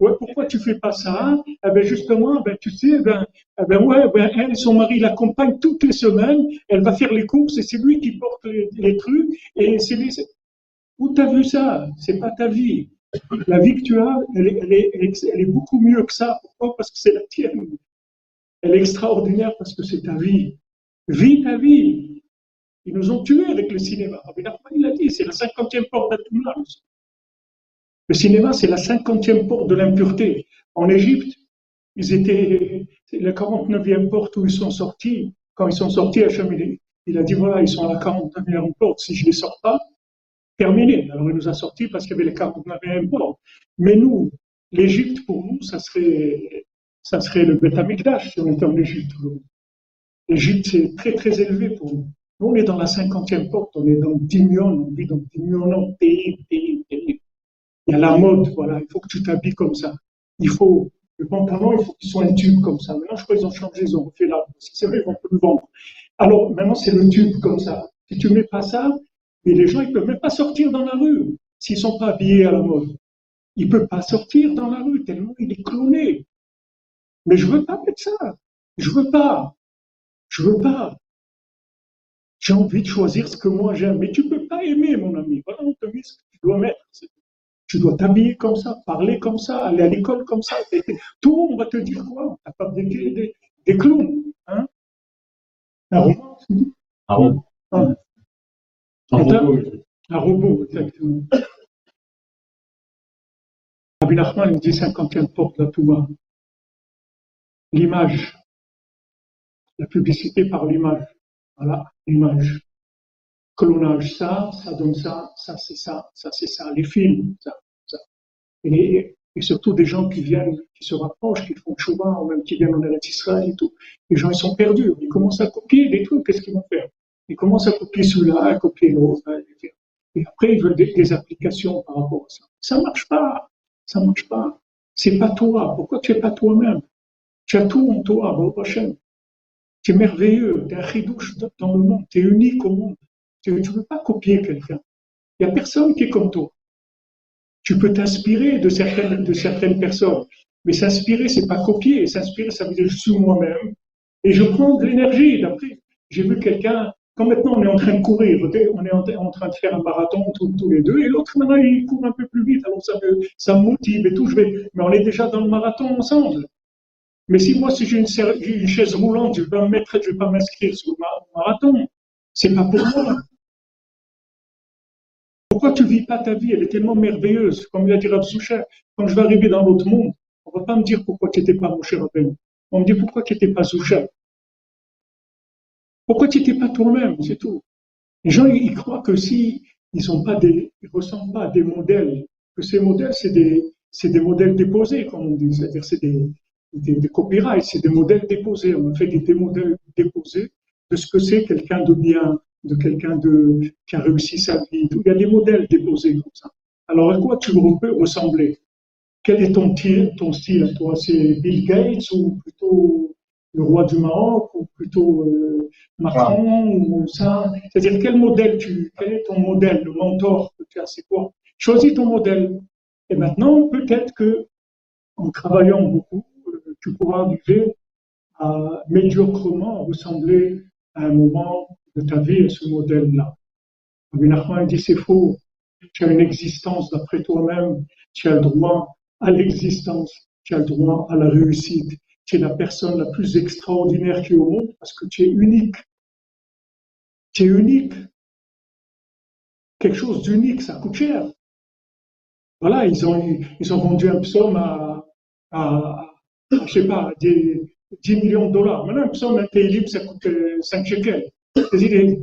Ouais, pourquoi tu fais pas ça? Eh ben justement, ben tu sais, ben, eh ben ouais, ben elle, son mari l'accompagne toutes les semaines. Elle va faire les courses et c'est lui qui porte les, les trucs. Et c'est. Où t'as vu ça? C'est pas ta vie. La vie que tu as, elle est, beaucoup mieux que ça. Pourquoi? Parce que c'est la tienne. Elle est extraordinaire parce que c'est ta vie. Vis ta vie. Ils nous ont tués avec le cinéma. Il a dit, c'est la cinquantième porte d'Atoumla. Le cinéma, c'est la cinquantième porte de l'impureté. En Égypte, ils étaient la 49e porte où ils sont sortis. Quand ils sont sortis, il a dit voilà, ils sont à la 49e porte. Si je ne les sors pas, terminé. Alors il nous a sortis parce qu'il y avait les cartes un port. Mais nous, l'Égypte, pour nous, ça serait, ça serait le Beth si on était en Égypte. L'Égypte, c'est très très élevé pour nous. Nous, on est dans la cinquantième porte, on est dans 10 millions, on vit dans 10 millions de pays, pays, pays. Il y a la mode, voilà, il faut que tu t'habilles comme ça. Il faut, le pantalon, il faut qu'il soit un tube comme ça. Maintenant, je crois qu'ils ont changé, ils ont refait là. C'est vrai, ils vont plus le vendre. Alors, maintenant, c'est le tube comme ça. Si tu mets pas ça, et les gens, ils peuvent même pas sortir dans la rue s'ils sont pas habillés à la mode. Ils peuvent pas sortir dans la rue tellement il est cloné. Mais je veux pas mettre ça. Je veux pas. Je veux pas. J'ai envie de choisir ce que moi j'aime. Mais tu peux pas aimer, mon ami. Voilà, on te met ce que tu dois mettre. Tu dois t'habiller comme ça, parler comme ça, aller à l'école comme ça. Tout, on va te dire quoi? T'as pas des, des, des clowns. Hein? Un roman, Un roman. Un robot. Un robot, exactement. Rabbi Nachman, il dit 50 porte la Touba. L'image. La publicité par l'image. Voilà, l'image. Clonage, ça, ça donne ça, ça c'est ça, ça c'est ça. Les films, ça, ça. Et, et, surtout des gens qui viennent, qui se rapprochent, qui font chouba, ou même qui viennent en Eretz Israël et tout. Les gens, ils sont perdus. Ils commencent à copier des trucs. Qu'est-ce qu'ils vont faire? Ils commencent à copier celui-là, à copier l'autre. Et après, ils veulent des, applications par rapport à ça. Ça marche pas. Ça marche pas. C'est pas toi. Pourquoi tu es pas toi-même? Tu as tout en toi, au prochain. Tu es merveilleux. Tu es un ridouche dans le monde. Tu es unique au monde. Tu ne veux pas copier quelqu'un. Il n'y a personne qui est comme toi. Tu peux t'inspirer de certaines, de certaines personnes. Mais s'inspirer, c'est pas copier. S'inspirer, ça veut dire je suis moi-même. Et je prends de l'énergie. D'après, j'ai vu quelqu'un quand maintenant on est en train de courir, on est en, train de faire un marathon tous, les deux, et l'autre maintenant il court un peu plus vite, alors ça me, motive et tout, je vais, mais on est déjà dans le marathon ensemble. Mais si moi, si j'ai une, chaise roulante, je vais me mettre, je vais pas m'inscrire sur le marathon. C'est pas pour moi. Pourquoi tu vis pas ta vie? Elle est tellement merveilleuse. Comme il a dit Rav quand je vais arriver dans l'autre monde, on va pas me dire pourquoi tu n'étais pas mon cher On me dit pourquoi tu n'étais pas Soucha. Pourquoi tu n'étais pas toi-même C'est tout. Les gens, ils croient que si ils des, ressemblent pas à des modèles, que ces modèles, c'est des, des modèles déposés, comme on dit. C'est-à-dire, c'est des, des, des copyrights, c'est des modèles déposés. On fait des, modèles déposés de ce que c'est quelqu'un de bien, de quelqu'un qui a réussi sa vie. Il y a des modèles déposés comme ça. Alors, à quoi tu peux ressembler? Quel est ton, ton style toi? C'est Bill Gates ou plutôt le roi du Maroc ou plutôt euh, Macron ou ça C'est-à-dire quel modèle tu, quel est ton modèle, le mentor que tu as, c'est quoi? Choisis ton modèle. Et maintenant, peut-être que en travaillant beaucoup, euh, tu pourras arriver à médiocrement ressembler à un moment de ta vie à ce modèle-là. Rabbi Nachman dit c'est faux. Tu as une existence d'après toi-même. Tu as le droit à l'existence. Tu as le droit à la réussite. Tu es la personne la plus extraordinaire qui est au monde parce que tu es unique. Tu es unique. Quelque chose d'unique, ça coûte cher. Voilà, ils ont, ils ont vendu un psaume à, je sais pas, des 10 millions de dollars. Maintenant, un psaume, un libre, ça coûte 5 shekels.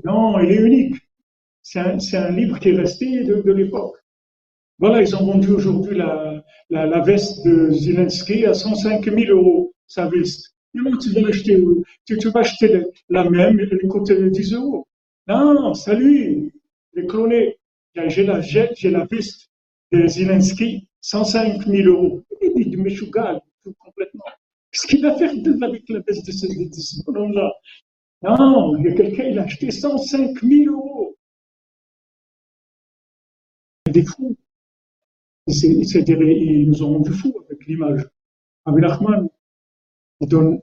Non, il est unique. C'est un, livre qui est resté de, de l'époque. Voilà, ils ont vendu aujourd'hui la, la, la, veste de Zelensky à 105 000 euros, sa veste. Non, tu vas acheter, tu, tu vas acheter la même, elle coûte 10 euros. Non, salut, les clonés. J'ai la, j'ai la veste de Zelensky, 105 000 euros. Il dit, mais complètement. Qu'est-ce qu'il va faire avec la veste de ce, de ce bonhomme-là? Non, il y a quelqu'un, il a acheté 105 000 euros. Des fous. Ils nous ont rendu fous avec l'image. Abin Nachman, il donne,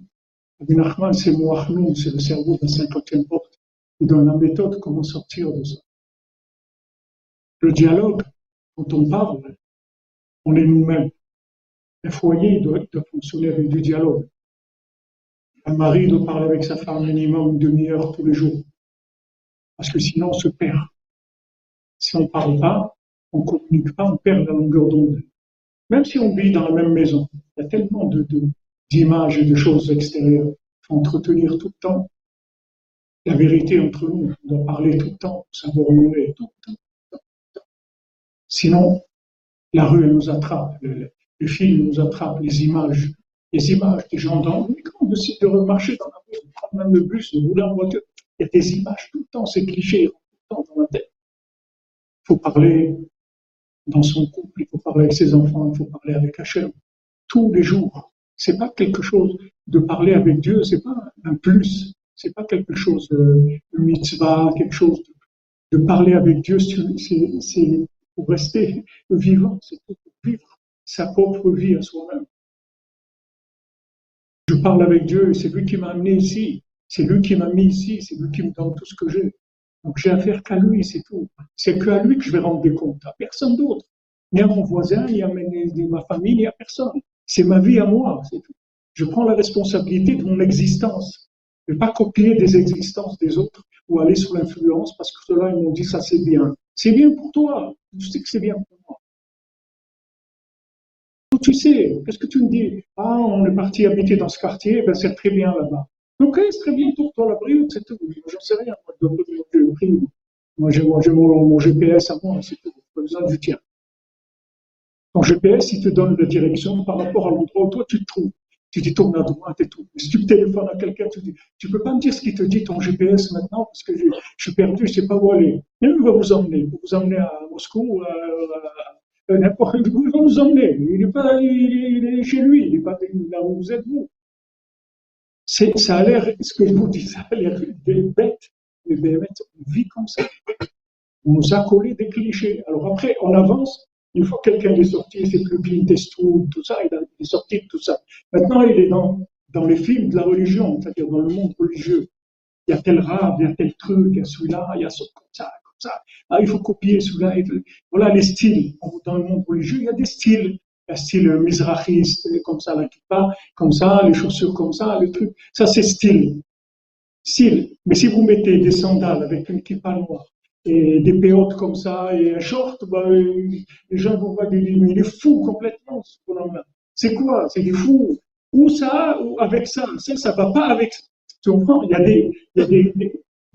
Nachman, c'est c'est le cerveau de la cinquantième porte. Il donne la méthode comment sortir de ça. Le dialogue, quand on parle, on est nous-mêmes. Un foyer doit, fonctionner avec du dialogue. Un mari doit parler avec sa femme minimum une demi-heure tous les jours. Parce que sinon, on se perd. Si on ne parle pas, on ne communique pas, on perd la longueur d'onde. Même si on vit dans la même maison, il y a tellement de, d'images et de choses extérieures. Il faut entretenir tout le temps la vérité entre nous. On doit parler tout le temps, où on est, tout le temps. Sinon, la rue nous attrape, le, le, film nous attrape, les images, les images des gens dans le on décide de remarcher dans la rue, de prendre même le bus, de rouler en voiture, il y a des images tout le temps, c'est cliché, tout le temps dans la tête. Il faut parler dans son couple, il faut parler avec ses enfants, il faut parler avec Hachem, tous les jours. C'est pas quelque chose de parler avec Dieu, c'est pas un plus, c'est pas quelque chose de mitzvah, quelque chose de, de parler avec Dieu, c'est pour rester vivant, c'est pour vivre sa propre vie à soi-même. Je parle avec Dieu, c'est lui qui m'a amené ici, c'est lui qui m'a mis ici, c'est lui qui me donne tout ce que j'ai. Donc j'ai affaire qu'à lui, c'est tout. C'est qu'à lui que je vais rendre des comptes, à personne d'autre. Ni à mon voisin, ni à ma famille, ni à personne. C'est ma vie à moi, c'est tout. Je prends la responsabilité de mon existence. Je ne vais pas copier des existences des autres ou aller sous l'influence parce que ceux-là, ils m'ont dit ça c'est bien. C'est bien pour toi. Je sais que c'est bien pour moi. Tu sais, qu'est-ce que tu me dis? Ah, on est parti habiter dans ce quartier, ben c'est très bien là-bas. Ok, c'est très bien pour toi la Brioude, c'est tout. J'en sais rien. Moi, j'ai mon, mon, GPS à moi, c'est tout. Pas besoin du tien. Ton GPS, il te donne la direction par rapport à l'endroit où toi tu te trouves. Tu dis tourne à droite et tout. Si tu téléphones à quelqu'un, tu dis, tu peux pas me dire ce qui te dit ton GPS maintenant parce que je, suis perdu, je sais pas où aller. Mais il va vous emmener, il va vous emmener à Moscou, à, n'importe où, il va vous emmener. Il est pas, il est, chez lui, il est pas là où vous êtes vous. Ça a l'air, ce que je vous dis, ça a l'air bête, mais bêtes, on vit comme ça. On nous a collé des clichés. Alors après, on avance, fois que quelqu'un est sorti, c'est plus Clint tout ça, il, est sorti de tout ça. Maintenant, il est dans, dans les films de la religion, c'est-à-dire dans le monde religieux. Il y a tel rave, il y a tel truc, il y a celui-là, il y a ce comme ça, comme ça. Ah, il faut copier celui-là. Voilà les styles. Dans le monde religieux, il y a des styles. Un style misrachiste, comme ça, la kippa, comme ça, les chaussures comme ça, les trucs. Ça, c'est style. Style. Mais si vous mettez des sandales avec une kippa noire, des péotes comme ça et un short, bah, les gens vont voir des mais il est fou complètement ce bonhomme-là. C'est quoi? C'est des fous. Ou ça, ou avec ça. Ça, ça va pas avec. Tu comprends? Il y a des, y a des,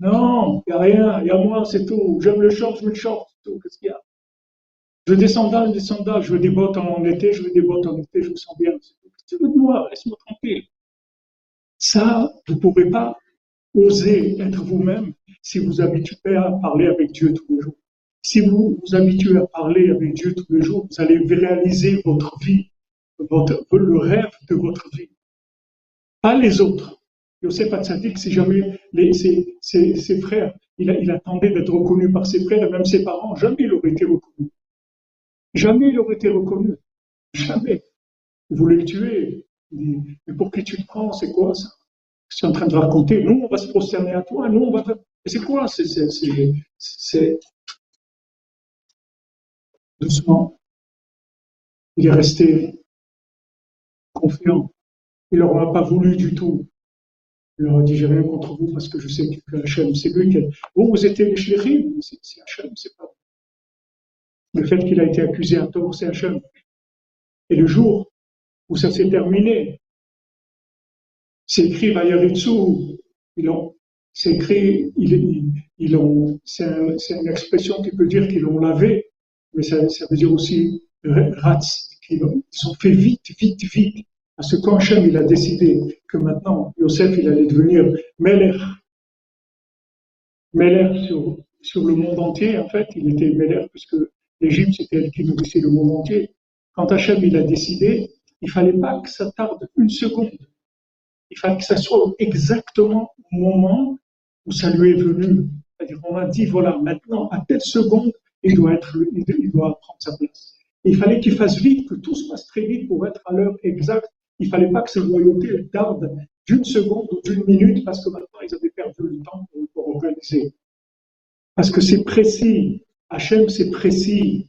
non, il y a rien. Il y a moi, c'est tout. J'aime le short, je mets le short, c'est tout. Qu'est-ce qu'il y a? Je veux des sandales, des sandales. Je veux des bottes en été, je veux des bottes en été. Je me sens bien. Tu veux de moi? Laisse-moi tranquille. Ça, vous pouvez pas oser être vous-même si vous habituez à parler avec Dieu tous les jours. Si vous vous habituez à parler avec Dieu tous les jours, vous allez réaliser votre vie votre, le rêve de votre vie. Pas les autres. Yosef Hatzadik, si jamais les, ses, ses, ses, frères, il, il attendait d'être reconnu par ses frères et même ses parents, jamais il aurait été reconnu. Jamais il aurait été reconnu. Jamais. Vous voulez le tuer. mais pour qui tu te prends? C'est quoi ça? C'est en train de raconter. Nous, on va se prosterner à toi. Nous, on va. C'est quoi C'est. Doucement. Il est resté confiant. Il leur a pas voulu du tout. Il leur a dit, j'ai rien contre vous parce que je sais que Hachem, c'est lui qui Vous, vous êtes les shlichim, c'est Hachem, c'est pas Le fait qu'il a été accusé à tort, c'est Hachem. Et le jour où ça s'est terminé, c'est écrit Vayaritsu, ils ont, c'est ont, c'est une expression qui peut dire qu'ils l'ont lavé, mais ça, veut dire aussi Ratz, qu'ils ont fait vite, vite, vite. Parce que quand Hachem il a décidé que maintenant Yosef il allait devenir Meller, Meller sur, sur le monde entier, en fait, il était Meller puisque l'Égypte c'était elle qui nourrissait le monde entier. Quand Hachem il a décidé, il fallait pas que ça tarde une seconde. Il fallait que ça soit exactement au moment où ça lui est venu. C'est-à-dire qu'on a dit voilà maintenant à telle seconde il doit être, il doit prendre sa place. il fallait qu'il fasse vite, que tout se passe très vite pour être à l'heure exacte il fallait pas que ces royautés tardent d'une seconde ou d'une minute parce que maintenant ils avaient perdu le temps pour, organiser. Parce que c'est précis. Hachem, c'est précis.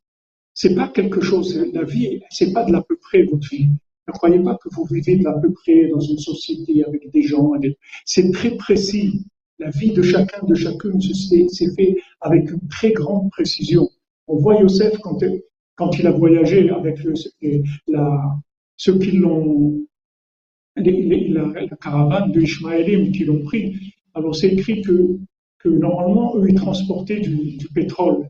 C'est pas quelque chose, la vie, c'est pas de l'à peu près votre vie. Ne croyez pas que vous vivez de l'à peu près dans une société avec des gens. C'est très précis. La vie de chacun, de chacune, s'est fait avec une très grande précision. On voit Yosef quand, il a voyagé avec l'ont, la, caravane de Ishmaélim qui l'ont pris. Alors c'est écrit que, normalement, eux, ils transportaient du, pétrole,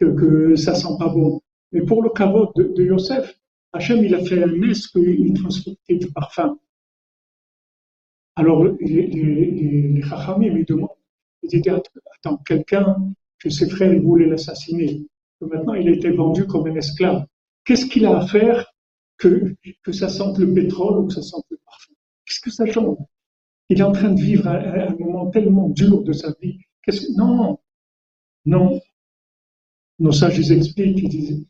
que, que ça sent pas bon. Mais pour le caveau de, Yosef, Hachem, il a fait un est qu'il transportait du parfum. Alors les, les, les, Chachamim lui demandent, ils disaient, attends, quelqu'un, que ses frères, ils voulaient l'assassiner. Maintenant, il a été vendu comme un esclave. Qu'est-ce qu'il a à faire que, que ça sente le pétrole ou que ça sente le parfum? Qu'est-ce que ça change? Il est en train de vivre un, moment tellement dur de sa vie. Que... Non, non. Nos sages ils expliquent, ils disent,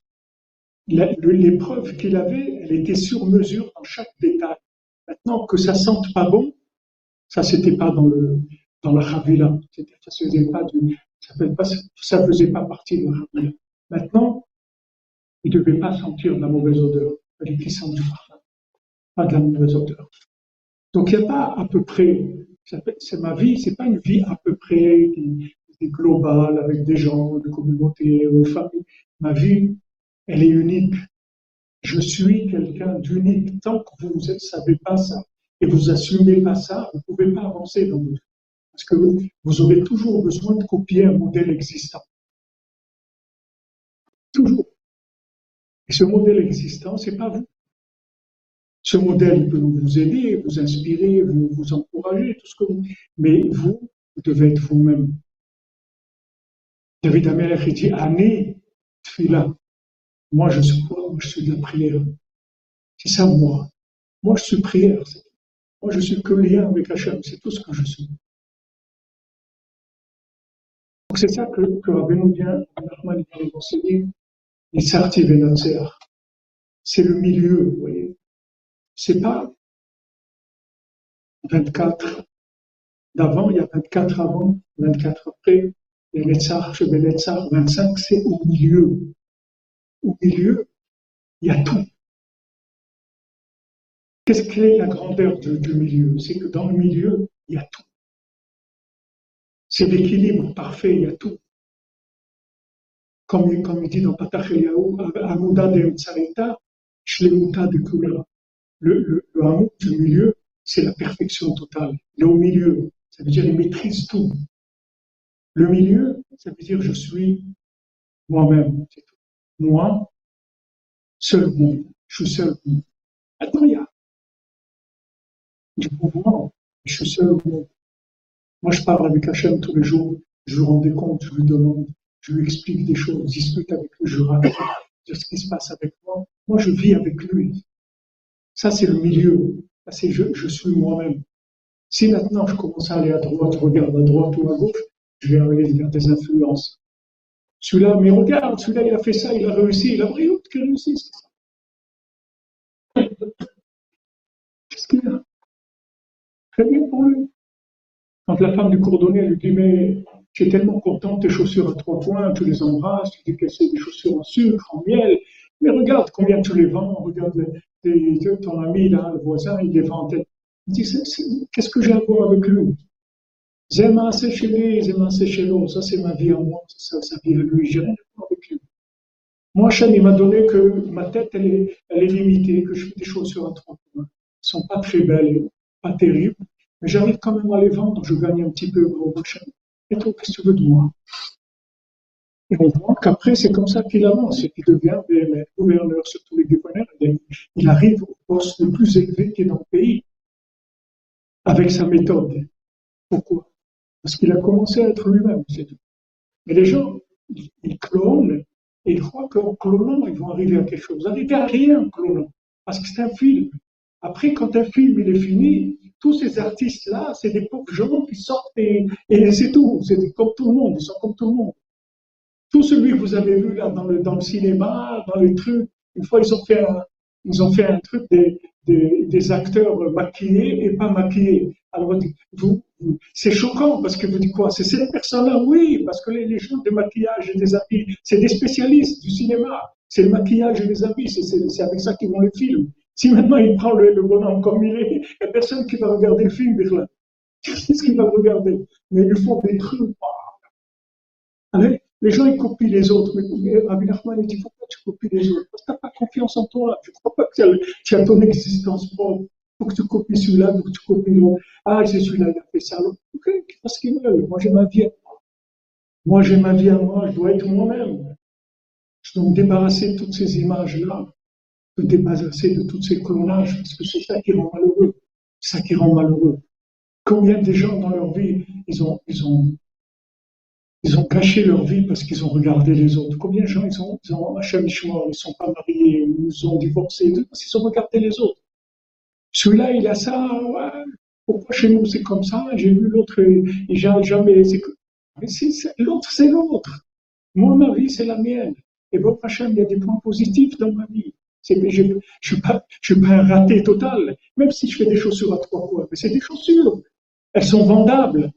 l'épreuve qu'il avait, elle était sur mesure dans chaque détail. Maintenant, que ça sente pas bon, ça c'était pas dans le dans la Havila. Ça faisait pas ça faisait pas, ça faisait pas partie de la Havila. Maintenant, il ne devait pas sentir de la mauvaise odeur les puissants du parfum, pas de la mauvaise odeur. Donc il n'y a pas à peu près, c'est ma vie, c'est pas une vie à peu près globale avec des gens, de communauté, de famille. Ma vie, elle est unique. Je suis quelqu'un d'unique. Tant que vous ne savez pas ça et vous assumez pas ça, vous pouvez pas avancer dans votre. Parce que vous aurez toujours besoin de copier un modèle existant. Toujours. Et ce modèle existant, c'est pas vous. Ce modèle peut vous aider, vous inspirer, vous, vous encourager, tout ce que vous. Mais vous, vous devez être vous-même. David Amelech dit Année, là. Moi, je suis quoi? Moi, je suis de la prière. C'est ça, moi. Moi, je suis prière. Moi, je suis que lien avec Hachem. C'est tout ce que je suis. Donc, c'est ça que, que Rabbeinu vient, Nachman vient nous enseigner c'est le milieu, vous voyez. C'est pas 24 d'avant, il y a 24 avant, 24 après, les Netzach, chez 25, c'est au milieu. Au milieu, il y a tout. Qu'est-ce que est la grandeur du milieu? C'est que dans le milieu, il y a tout. C'est l'équilibre parfait, il y a tout comme, il dit dans Patach Eliyahu, Amuda de Shlemuta de. Le, le, du milieu, c'est la perfection totale. Il est au milieu, ça veut dire il maîtrise tout. Le milieu, ça veut dire je suis moi-même. Moi, seul monde, je suis seul monde. Maintenant, il y a du mouvement, je suis seul au monde. Moi, je parle avec Hachem tous les jours, je lui rends des comptes, je lui demande je lui explique des choses, discute avec lui, je raconte ce qui se passe avec moi. Moi, je vis avec lui. Ça, c'est le milieu. c'est je, je suis moi-même. Si maintenant je commence à aller à droite, je regarde à droite ou à gauche, je vais arriver vers des influences. Celui-là, mais regarde, celui-là, il a fait ça, il a réussi, il a réussi, qu'il réussi. Qu'est-ce qu'il a? Très bien pour lui. Quand la femme du cordonnier lui dit, mais tu es tellement contente, tes chaussures à trois points, tu les embrasses, tu dis que c'est des chaussures en sucre, en miel, mais regarde combien tu les vends, regarde ton ami là, le voisin, il les vend. Il dit, qu'est-ce que j'ai à voir avec lui? J'aime assez chez lui, j'aime assez chez l'autre, ça c'est ma vie à moi, ça, sa vie à lui, j'ai rien à voir avec lui. Moi, Hachem, il m'a donné que ma tête, elle est, elle est limitée, que je fais des chaussures à trois points. Elles sont pas très belles, pas terribles, mais j'arrive quand même à les vendre, je gagne un petit peu au prochain. Et toi, qu'est-ce que tu veux de moi? Et on voit qu'après, c'est comme ça qu'il avance, et qu'il devient gouverneur sur tous les gouverneurs. Il arrive au poste le plus élevé qui est dans le pays, avec sa méthode. Pourquoi? Parce qu'il a commencé à être lui-même, c'est tout. Mais les gens, ils clonent, et ils croient qu'en clonant, ils vont arriver à quelque chose. Arriver à rien en clonant, parce que c'est un film. Après, quand un film il est fini, tous ces artistes-là, c'est des pauvres gens qui sortent et, c'est tout. C'est comme tout le monde, ils sont comme tout le monde. Tout celui que vous avez vu là dans le, dans le cinéma, dans les trucs, une fois ils ont fait un, ils ont fait un truc des, des, des acteurs maquillés et pas maquillés. Alors vous, c'est choquant parce que vous dites quoi? C'est ces personnes-là, oui, parce que les, les gens de maquillage et des habits, c'est des spécialistes du cinéma. C'est le maquillage et les habits, c'est avec ça qu'ils vont les films. Si maintenant il prend le, bonhomme comme il est, il n'y a personne qui va regarder le film, là. Qu'est-ce qu'il va regarder? Mais ils font des trucs. Allez, les gens, ils copient les autres. Mais Rabbi Nachman, il dit, pourquoi tu copies les autres? Parce que tu n'as pas confiance en toi. Tu ne crois pas que tu as, ton existence propre. Il faut que tu copies celui-là, il faut que tu copies l'autre. Ah, c'est celui-là, il a fait ça. Ok, parce qu'il veut. Moi, j'ai ma vie à moi. Moi, j'ai ma vie à moi. Je dois être moi-même. Je dois me débarrasser de toutes ces images-là de débarrasser de tous ces clonages, parce que c'est ça qui rend malheureux. Ça qui rend malheureux. Combien de gens dans leur vie, ils ont, ils ont, ils ont caché leur vie parce qu'ils ont regardé les autres. Combien de gens, ils ont, ils ont Hachem ils sont pas mariés, ou ils ont divorcé, parce qu'ils ont regardé les autres. Celui-là, il a ça, pourquoi chez nous c'est comme ça J'ai vu l'autre, et jamais, mais l'autre, c'est l'autre. Moi, ma vie, c'est la mienne. Et bon, Hachem, il y a des points positifs dans ma vie. Je ne suis, pas, un raté total, même si je fais des chaussures à trois points. Mais c'est des chaussures. Elles sont vendables.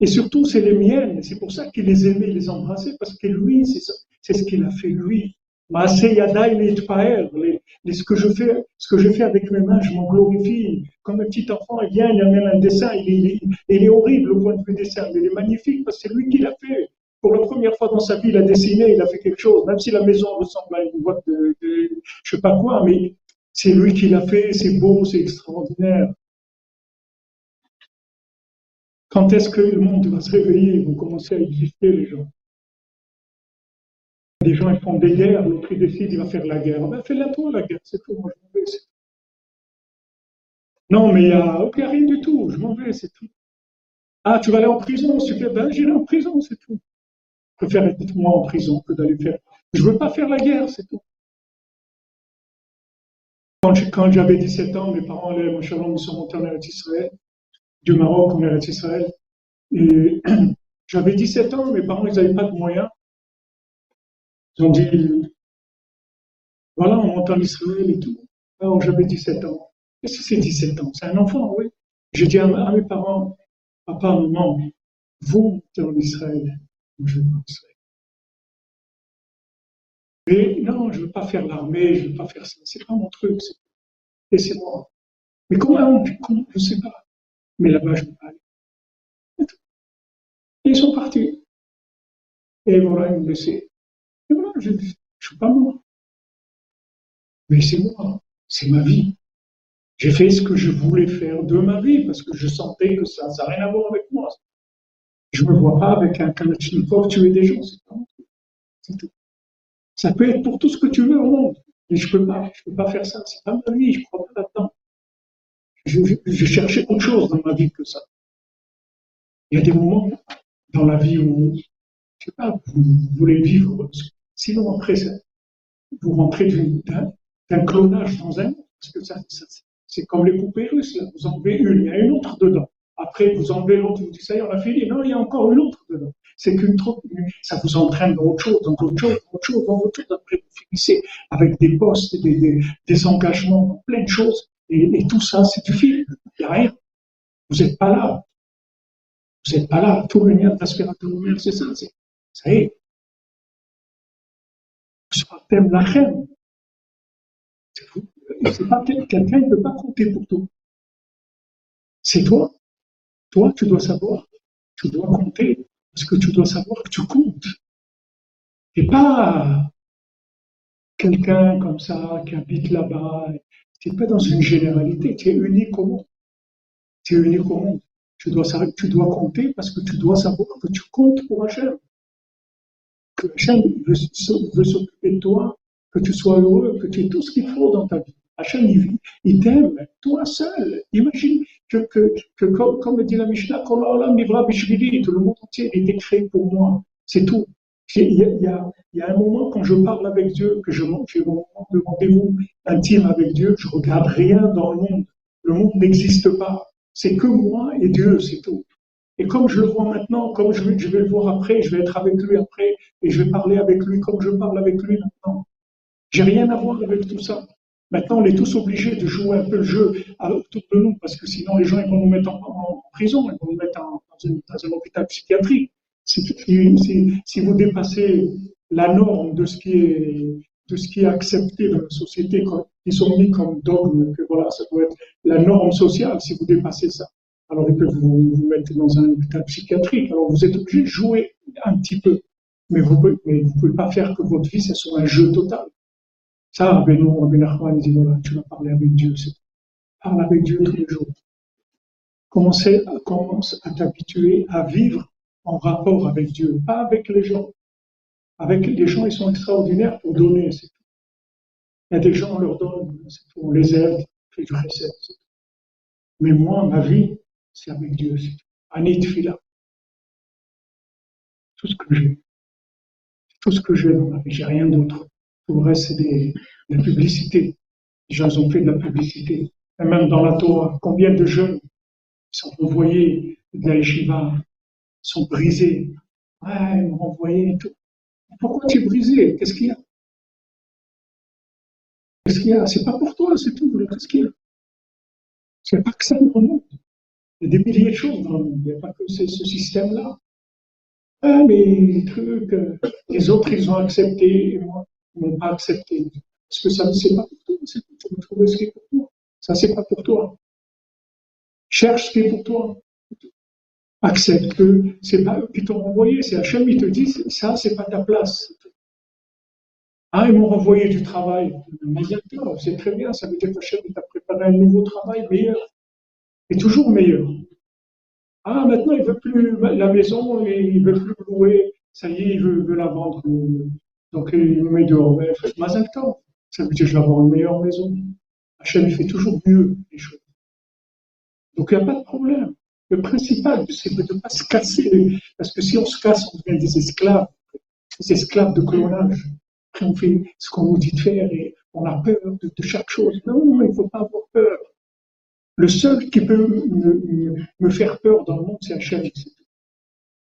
Et surtout, c'est les miennes. C'est pour ça qu'il les aimait, les embrassait, parce que lui, c'est ce qu'il a fait lui. Ce que je fais, ce que je fais avec mes mains, je m'en glorifie. Comme un petit enfant, il vient, il amène un dessin, il il est horrible au point de vue dessin, mais il est magnifique parce que c'est lui qui l'a fait pour la première fois dans sa vie, il a dessiné, il a fait quelque chose, même si la maison ressemble à une boîte de, de je sais pas quoi, mais c'est lui qui l'a fait, c'est beau, c'est extraordinaire. Quand est-ce que le monde va se réveiller? Ils vont commencer à exister, les gens. Les gens, ils font des guerres, l'autre, il décide, il va faire la guerre. Ben, fais-la toi, la guerre, c'est tout, moi, je m'en vais, Non, mais il n'y a, rien du tout, je m'en vais, c'est tout. Ah, tu vas aller en prison, super, ben, j'irai en prison, c'est tout préfère être moi en prison que d'aller faire. Je veux pas faire la guerre, c'est tout. Quand j'avais 17 ans, mes parents allaient, mon ils sont montés en Israël, du Maroc en Eretz Israël. Et j'avais 17 ans, mes parents, ils n'avaient pas de moyens. Ils ont dit, voilà, on monte en Israël et tout. Alors j'avais 17 ans. Qu'est-ce que c'est 17 ans C'est un enfant, oui. J'ai dit à, mes parents, papa, maman, vous montez en Israël Mais non, je ne veux pas faire l'armée, je ne veux pas faire ça. C'est pas mon truc. Laissez-moi. Mais comment, comment Je ne sais pas. Mais là-bas, je ne veux pas aller. Et ils sont partis. Et voilà, ils m'ont laissé. Et voilà, je ne suis pas moi. Mais c'est moi. C'est ma vie. J'ai fait ce que je voulais faire de ma vie parce que je sentais que ça n'a rien à voir avec moi. Je ne me vois pas avec un Kalachnikov tuer des gens, c'est tout. Ça peut être pour tout ce que tu veux au monde, mais je peux pas, je peux pas faire ça. C'est pas ma vie, je crois pas là-dedans. Je, je, cherchais autre chose dans ma vie que ça. Il y a des moments dans la vie où, je sais pas, vous, voulez vivre, sinon après ça, vous rentrez d'un clonage dans un Parce que ça, c'est comme les poupées russes, là. Vous enlevez une, il y a une autre dedans. Après, vous enlevez l'autre, vous dites, ça y est, on a fini. Non, il y a encore une autre dedans. C'est qu'une trop, ça vous entraîne dans autre chose, dans autre chose, dans autre chose, dans. Après, vous finissez avec des postes, des, des, engagements, plein de choses. Et, tout ça, c'est du film. Il n'y a rien. Vous n'êtes pas là. Vous n'êtes pas là. Tout le lien d'aspirateur c'est ça. Ça y est. Thème la reine. C'est pas quelqu'un ne peut pas compter pour toi. C'est toi. Toi, tu dois savoir. Tu dois compter. Parce que tu dois savoir que tu comptes. Et pas quelqu'un comme ça qui habite là-bas. Tu n'es pas dans une généralité. Tu es unique au monde. Tu es unique au monde. Tu dois, tu dois compter parce que tu dois savoir que tu comptes pour Hachem. Que Hachem veut, veut s'occuper de toi, que tu sois heureux, que tu aies tout ce qu'il faut dans ta vie. Hachem, il, il t'aime, toi seul. Imagine que, que, comme, comme, dit la Mishnah, tout le monde entier est été créé pour moi. C'est tout. A, a, il y, a, un moment quand je parle avec Dieu, que je j'ai mon moment de rendez-vous intime avec Dieu, je regarde rien dans le monde. Le monde n'existe pas. C'est que moi et Dieu, c'est tout. Et comme je le vois maintenant, comme je, je, vais le voir après, je vais être avec lui après, et je vais parler avec lui comme je parle avec lui maintenant. J'ai rien à voir avec tout ça. Maintenant, on est tous obligés de jouer un peu le jeu autour de nous, parce que sinon les gens vont nous mettre en, prison, ils vont nous mettre dans, un hôpital psychiatrique. Si, vous dépassez la norme de ce qui est qui accepté dans la société, ils sont mis comme dogme, que voilà, ça doit être la norme sociale si vous dépassez ça. Alors ils peuvent vous, mettre dans un hôpital psychiatrique. Alors vous êtes obligé de jouer un petit peu, mais vous ne pouvez pas faire que votre vie soit un jeu total. Ça, Rabbeinu Nachman dit voilà, tu vas parler avec Dieu. Parle avec Dieu tous les jours. Commence à, commence à t'habituer à vivre en rapport avec Dieu, pas avec les gens. Avec les gens, ils sont extraordinaires pour donner, c'est tout. Il y a des gens, on leur donne, c'est tout. On les aide, on fait du recette, Mais moi, ma vie, c'est avec Dieu, c'est tout. Anit Fila. Tout ce que j'ai. Tout ce que j'ai dans ma vie, j'ai rien d'autre. Tout le reste, c'est de la publicité. Les gens ont fait de la publicité. Et même dans la Torah, combien de jeunes sont renvoyés de la sont brisés. Ouais, ils m'ont renvoyé et tout. Pourquoi tu es brisé? Qu'est-ce qu'il y a? Qu'est-ce qu'il y a? C'est pas pour toi, c'est tout. Qu'est-ce qu'il y a? C'est pas que ça dans le monde. Il y a des milliers de choses dans le monde. Il n'y a pas que ce système-là. Ah, mais les trucs, euh, les autres, ils ont accepté, n'ont pas accepté. Parce que ça ne c'est pas pour toi, c'est pour trouver ce qui est pour toi. Ça, c'est pas pour toi. Cherche ce qui est pour toi. Accepte que c'est pas eux qui t'ont renvoyé, c'est Hachem, ils te disent, ça, c'est pas ta place. Ah, ils m'ont renvoyé du travail. C'est très bien, ça veut dire qu'Hachem t'a préparé un nouveau travail meilleur. Et toujours meilleur. Ah, maintenant, il veut plus la maison, il veut plus louer. Ça y est, il veut la vendre. Donc il me met dehors. Mais faites Mazal Ça veut dire que je vais avoir une meilleure maison. Hachem, il fait toujours mieux les choses. Donc il n'y a pas de problème. Le principal, c'est de ne pas se casser. Parce que si on se casse, on devient des esclaves. Des esclaves de colonnage. Après, on fait ce qu'on nous dit de faire et on a peur de, chaque chose. Non, il ne faut pas avoir peur. Le seul qui peut me, me faire peur dans le monde, c'est Hachem.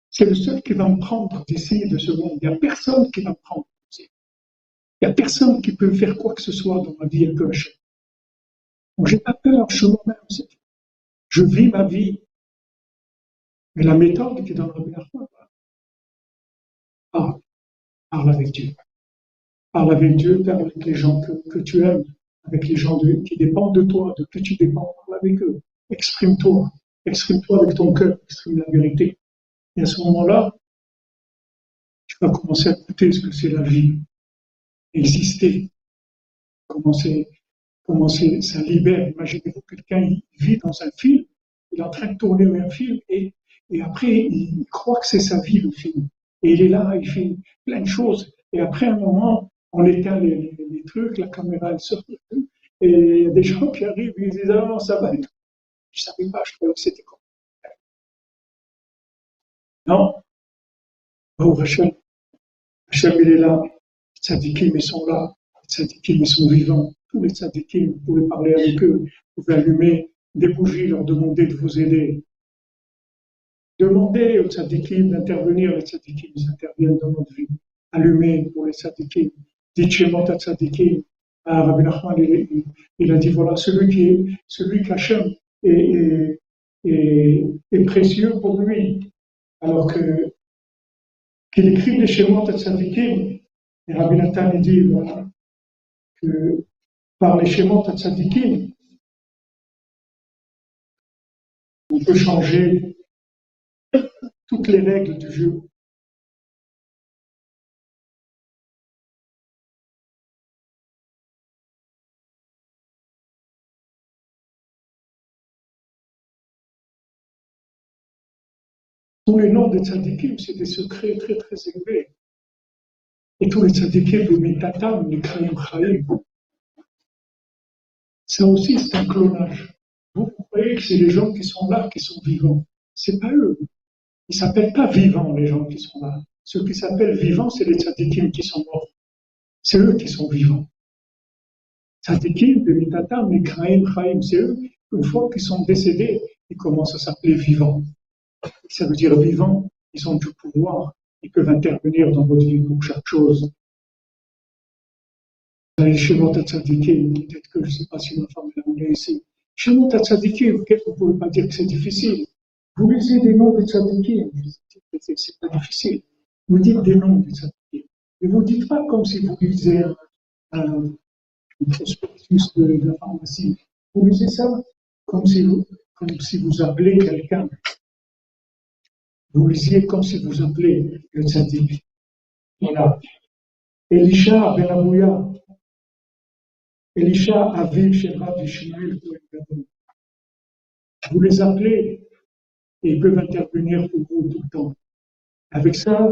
C'est le seul qui va me prendre d'ici, de ce monde. Il n'y a personne qui va me prendre. Il n'y a personne qui peut faire quoi que ce soit dans ma vie à gauche. Donc j'ai pas peur, je suis moi-même. Je vis ma vie. Mais la méthode qui est dans la première fois, parle. Parle avec Dieu. Parle avec Dieu, parle avec les gens que, tu aimes, avec les gens qui dépendent de toi, de qui tu dépends, parle avec eux. Exprime-toi. Exprime-toi avec ton cœur, exprime la vérité. Et à ce moment-là, tu vas commencer à écouter ce que c'est la vie exister, comment, comment ça libère. Imaginez-vous quelqu'un vit dans un film, il est en train de tourner un film et, et après il croit que c'est sa vie le film. Et il est là, il fait plein de choses. Et après un moment, on éteint les, les, trucs, la caméra elle sort et il y a des gens qui arrivent et ils disent ah non ça va. Je savais pas, je croyais que c'était comme. Non. Oh Rachel, Rachel il est là, tzadikim, ils sont là. Tzadikim, ils sont vivants. tous les tzadikim, vous pouvez parler avec eux, vous pouvez allumer des bougies, leur demander de vous aider. Demandez aux tzadikim d'intervenir, les tzadikim, ils interviennent dans notre vie. Allumez pour les tzadikim. Dites Shemot à tzadikim. Ah, Rabbi Nachman, il, a dit voilà, celui qui est, celui qu'Hachem est, est, est, précieux pour lui. Alors que, qu'il écrit les Shemot à tzadikim, et Rabbi Nathan dit voilà, que par les à tzadikim, on peut changer toutes les règles du jeu. Tous les noms des tzadikim, c'est des secrets très très élevés. Et tous les tzadikim de Mitatam, les Krayim Chaim, ça aussi c'est un clonage. Vous croyez que c'est les gens qui sont là, qui sont vivants. C'est pas eux. Ils s'appellent pas vivants, les gens qui sont là. Ceux qui s'appellent vivants, c'est les tzadikim qui sont morts. C'est eux qui sont vivants. Tzadikim, les mitatam, les kraim, chaim, c'est eux, une fois qu'ils sont décédés, ils commencent à s'appeler vivants. Ça veut dire vivants, ils ont du pouvoir, ils peuvent intervenir dans votre vie pour chaque chose. Shemot Tzadikim, peut-être que je ne sais pas si ma femme l'a ici. Shemot Tzadikim, vous ne pouvez pas dire que c'est difficile. Vous lisez des noms de tzadikim, c'est pas difficile. Vous dites des noms de tzadikim. Et vous ne dites pas comme si vous lisez un, prospectus de, la pharmacie. Vous lisez ça comme si vous, comme si vous appelez quelqu'un. Vous lisiez comme si vous appelez le tzadik. Voilà. Elisha ben Abouya. Elisha Aviv Sheba Ishmael Vous les appelez et ils peuvent intervenir pour vous tout le temps. Avec ça,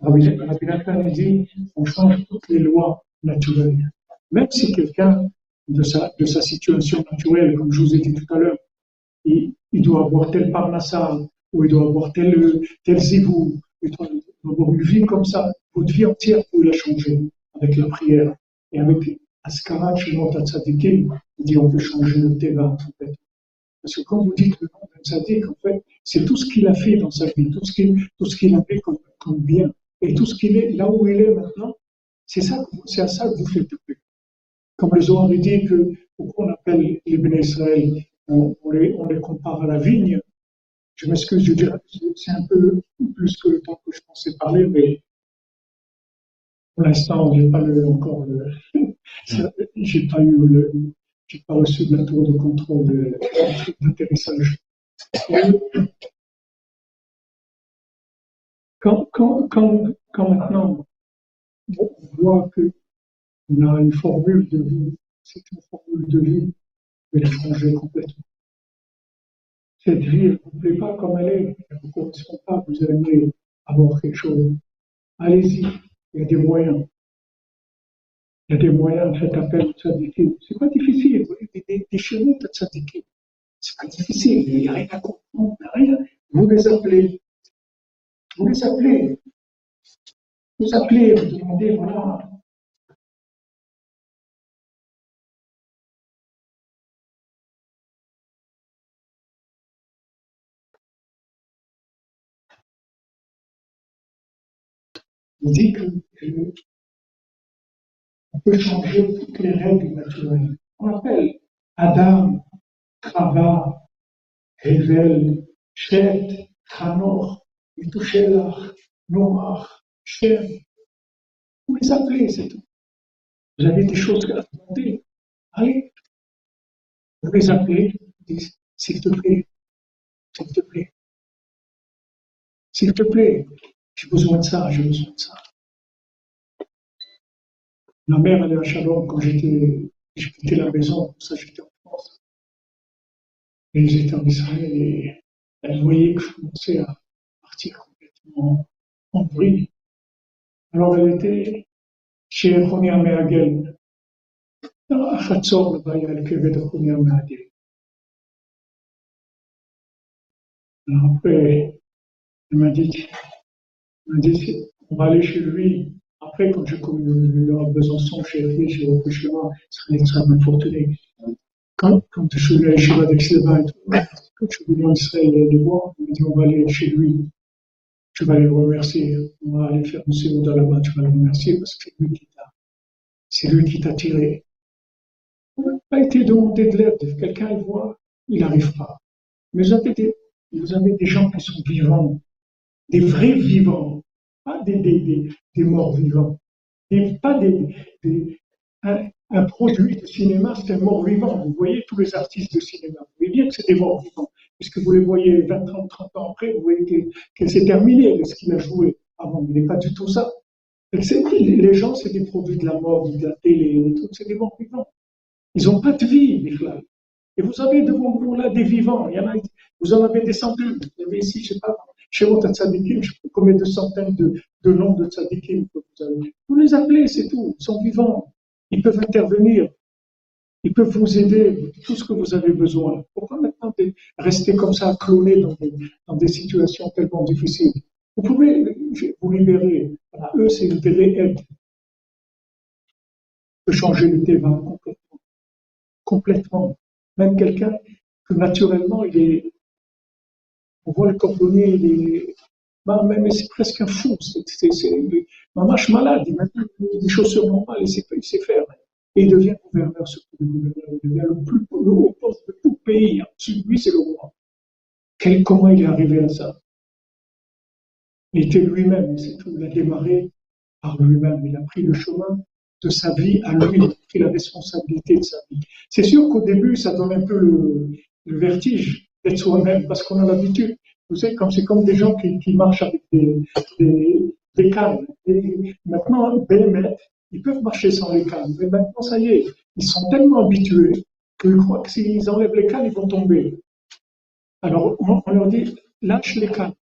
Rabbi Nathan dit, on change toutes les lois naturelles. Même si quelqu'un de sa, de sa situation naturelle, comme je vous ai dit tout à l'heure, il, il, doit avoir tel parnassa, ou il doit avoir tel, tel zivou, il doit avoir une vie comme ça, votre vie entière, vous la changer avec la prière. Et avec Askara, Shemot Tzadikim, il dit on peut changer le en fait. Parce que quand vous dites le nom d'un tzaddik, en fait, c'est tout ce qu'il a fait dans sa vie, tout ce qu'il, tout a fait comme, bien. Et tout ce qu'il est, là où il est maintenant, c'est ça, à ça que vous faites plus. Comme les Zohar dit que, pourquoi on appelle les Béné on, les, on les compare à la vigne. Je m'excuse, je dirais, c'est un peu plus que le temps que je pensais parler, mais pour l'instant, j'ai pas le, encore le, j'ai pas eu le, j'ai pas reçu de la tour de contrôle d'atterrissage. Quand, quand, quand, quand maintenant on voit qu'on a une formule de vie, c'est une formule de vie, mais la changer complètement. Cette vie, ne vous plaît pas comme elle est, elle ne vous correspond pas, vous aimez avoir quelque chose. Allez-y, il y a des moyens. Il y a des moyens, faites appel au tzadikim. C'est pas difficile, des, des, des chemins de tzadikim. C'est pas difficile, il n'y a rien à comprendre, rien. Vous les appelez. Vous les appelez. Vous appelez, vous demandez, voilà. Vous dites que, on peut changer toutes les règles naturelles. On appelle Adam, Chava, Hevel, Shet, Hanor, Metouchelach, Noach, Shem. Vous les appelez, c'est tout. Vous avez des choses à demander. Allez. Vous les appelez, s'il te plaît, s'il te plaît, s'il te plaît, j'ai besoin de ça, j'ai besoin de ça. Ma mère allait à Shalom quand j'étais, j'ai quitté la maison, ça j'étais en France. Et j'étais en Israël et elle voyait que je commençais à partir complètement en bruit. Alors elle était chez Ronia Meagel. À il y a le kevé de Ronia Meagel. Alors après, elle m'a dit, on va aller chez lui après, quand j'ai connu le Besançon, j'ai arrivé, j'ai repris chez moi, c'est extrêmement fortuné. Quand, je suis allé chez Vadexleba et tout, quand je suis venu en Israël les voir, il m'a dit, on va aller chez lui. Tu vas le remercier. On va aller faire une séance là-bas, tu vas le remercier parce que c'est lui qui t'a, lui tiré. On n'a pas été demandé de l'aide. Quelqu'un, il voit, il n'arrive pas. Mais vous avez des gens qui sont vivants, des vrais vivants, pas des, des, des morts vivants, pas un, un, produit de cinéma, c'est un mort vivant. Vous voyez tous les artistes de cinéma, vous voyez bien que c'est des morts vivants, puisque vous les voyez 20, 30, 30 ans après, vous voyez que, c'est terminé ce qu'il a joué avant. Il n'est pas du tout ça. Les gens, c'est des produits de la mode, de la télé, des trucs, c'est des morts vivants. Ils n'ont pas de vie, Michel. Et vous avez devant vous là des vivants. Il y en a, vous en avez des centaines. Vous avez ici, je ne sais pas, vous, tzadikim, je pas combien de centaines de, noms de tzadikim que vous avez. Vous les appelez, c'est tout. Ils sont vivants. Ils peuvent intervenir. Ils peuvent vous aider, tout ce que vous avez besoin. Pourquoi maintenant rester comme ça, cloné dans des, situations tellement difficiles? Vous pouvez vous libérer. eux, c'est une aide. De changer le débat complètement. Complètement. Même quelqu'un que naturellement, il est, on voit le cordonnier, il est, bah, mais c'est presque un fou, c'est, marche malade, il met des chaussures normales, sait, il sait faire. Et il devient gouverneur, le gouverneur, il devient le plus haut poste de tout pays. Au-dessus de lui, c'est le roi. Comment il est arrivé à ça? Il était lui-même, c'est tout. Il a démarré par lui-même. Il a pris le chemin de sa vie à lui, il a pris la responsabilité de sa vie. C'est sûr qu'au début, ça donne un peu le vertige d'être soi-même parce qu'on a l'habitude. Vous savez, c'est comme des gens qui, qui marchent avec des, des, des cannes. Et maintenant, BMF, ils peuvent marcher sans les cannes. Mais maintenant, ça y est, ils sont tellement habitués qu'ils croient que s'ils enlèvent les cannes, ils vont tomber. Alors, on, leur dit, lâche les cannes.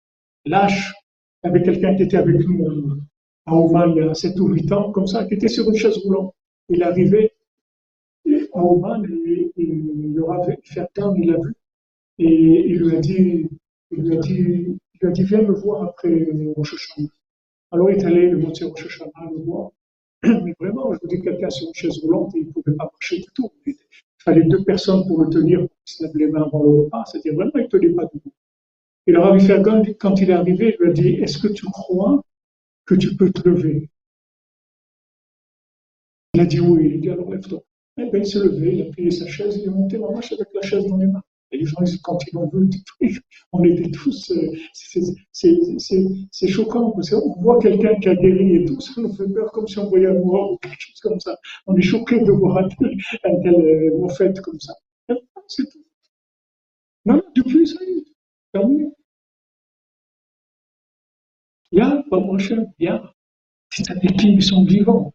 Lâche. Il y avait quelqu'un qui était avec nous à Oman il y a 7 ou 8 ans, comme ça, qui était sur une chaise roulante. Il arrivait à Oman, et, et, il aura fait il l'a vu, et il lui a dit, il lui a dit, il lui a dit, viens me voir après Rosh Hashanah. Alors il est allé le moitié Rosh Hashanah le voir. Mais vraiment, je vous dis, quelqu'un sur une chaise roulante, il ne pouvait pas marcher du tout. Il fallait deux personnes pour le tenir, pour qu'il se lève les mains avant le repas. C'est-à-dire vraiment, il ne tenait pas debout. Et le Rabbi Fergan, quand il est arrivé, il lui a dit, est-ce que tu crois que tu peux te lever? Il a dit oui. Il a dit, alors lève-toi. Eh bien, il s'est levé, il a plié sa chaise, il est monté en marche avec la chaise dans les mains. Et les gens, quand ils l'ont vu, on était tous. C'est choquant parce qu'on voit quelqu'un qui a guéri et tout, ça nous fait peur comme si on voyait un mort ou quelque chose comme ça. On est choqué de voir un tel, un tel fait comme ça. C'est tout. Non, depuis ça y est, terminé. Il y a, pas mon cher, il y a. C'est-à-dire qu'ils sont vivants.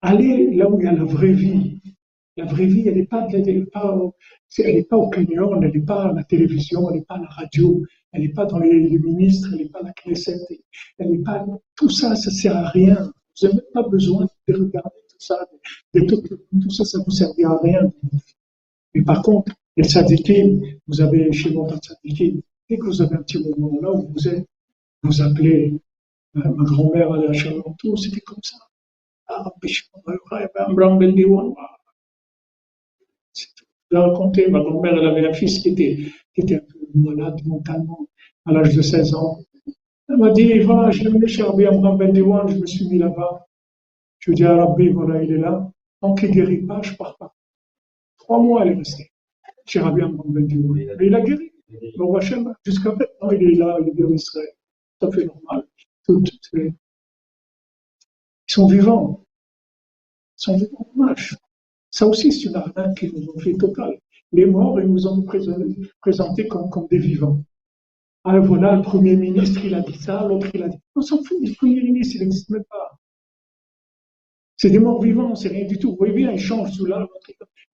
Allez là où il y a la vraie vie. La vraie vie, elle n'est pas, pas, pas au Kenyon, elle n'est pas à la télévision, elle n'est pas à la radio, elle n'est pas dans les, ministres, elle n'est pas à la Knesset, elle n'est pas, tout ça, ça sert à rien. Vous n'avez même pas besoin de regarder tout ça, de, tout, ça, ça vous servira à rien. Mais par contre, les tzadikim, vous avez chez moi tzadikim, dès que vous avez un petit moment là où vous êtes, vous appelez, euh, ma grand-mère à Chalentour, c'était comme ça. Ah, l'ai raconté, ma grand-mère, elle avait un fils qui était, qui était un peu malade mentalement à l'âge de 16 ans. Elle m'a dit, va, je l'ai mené chez Rabbi Amram Ben Dewan, je me suis mis là-bas. Je lui ai dit à Rabbi, voilà, il est là. Tant qu'il ne guérit pas, je ne pars pas. Trois mois, elle est restée chez Rabbi Amram Ben Dewan. Mais il a guéri. Jusqu'à maintenant, il est là, il est en Israël. Tout à fait normal. Tout, tout, ils sont vivants. Ils sont vivants. Dommage. Ça aussi, c'est une arnaque qu'ils nous ont fait totale. Les morts, ils nous ont présentés comme, des vivants. Ah voilà, le Premier ministre, il a dit ça, l'autre, il a dit. On s'en fout, le Premier ministre, il n'existe même pas. C'est des morts vivants, c'est rien du tout. Vous voyez bien, ils changent sous là.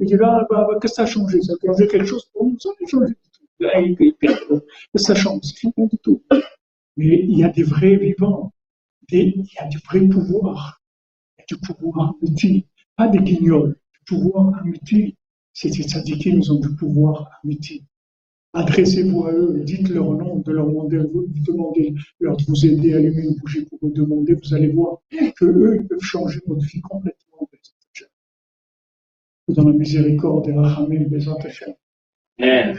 Il dit là, bah, bah, qu'est-ce que ça a changé Ça a changé quelque chose pour nous Ça n'a changé du tout. Ça change C'est rien du tout. Mais il y a des vrais vivants. Il y a du vrai pouvoir. Il y a du pouvoir petit, pas des guignols pouvoir amitié. C'est-à-dire qu'ils ont du pouvoir amitié. Adressez-vous à eux, dites leur nom, de leur demander, demandez leur de vous aider à allumer une bougie pour vous demander, vous allez voir que eux peuvent changer votre vie complètement. Dans la miséricorde et la des Amen.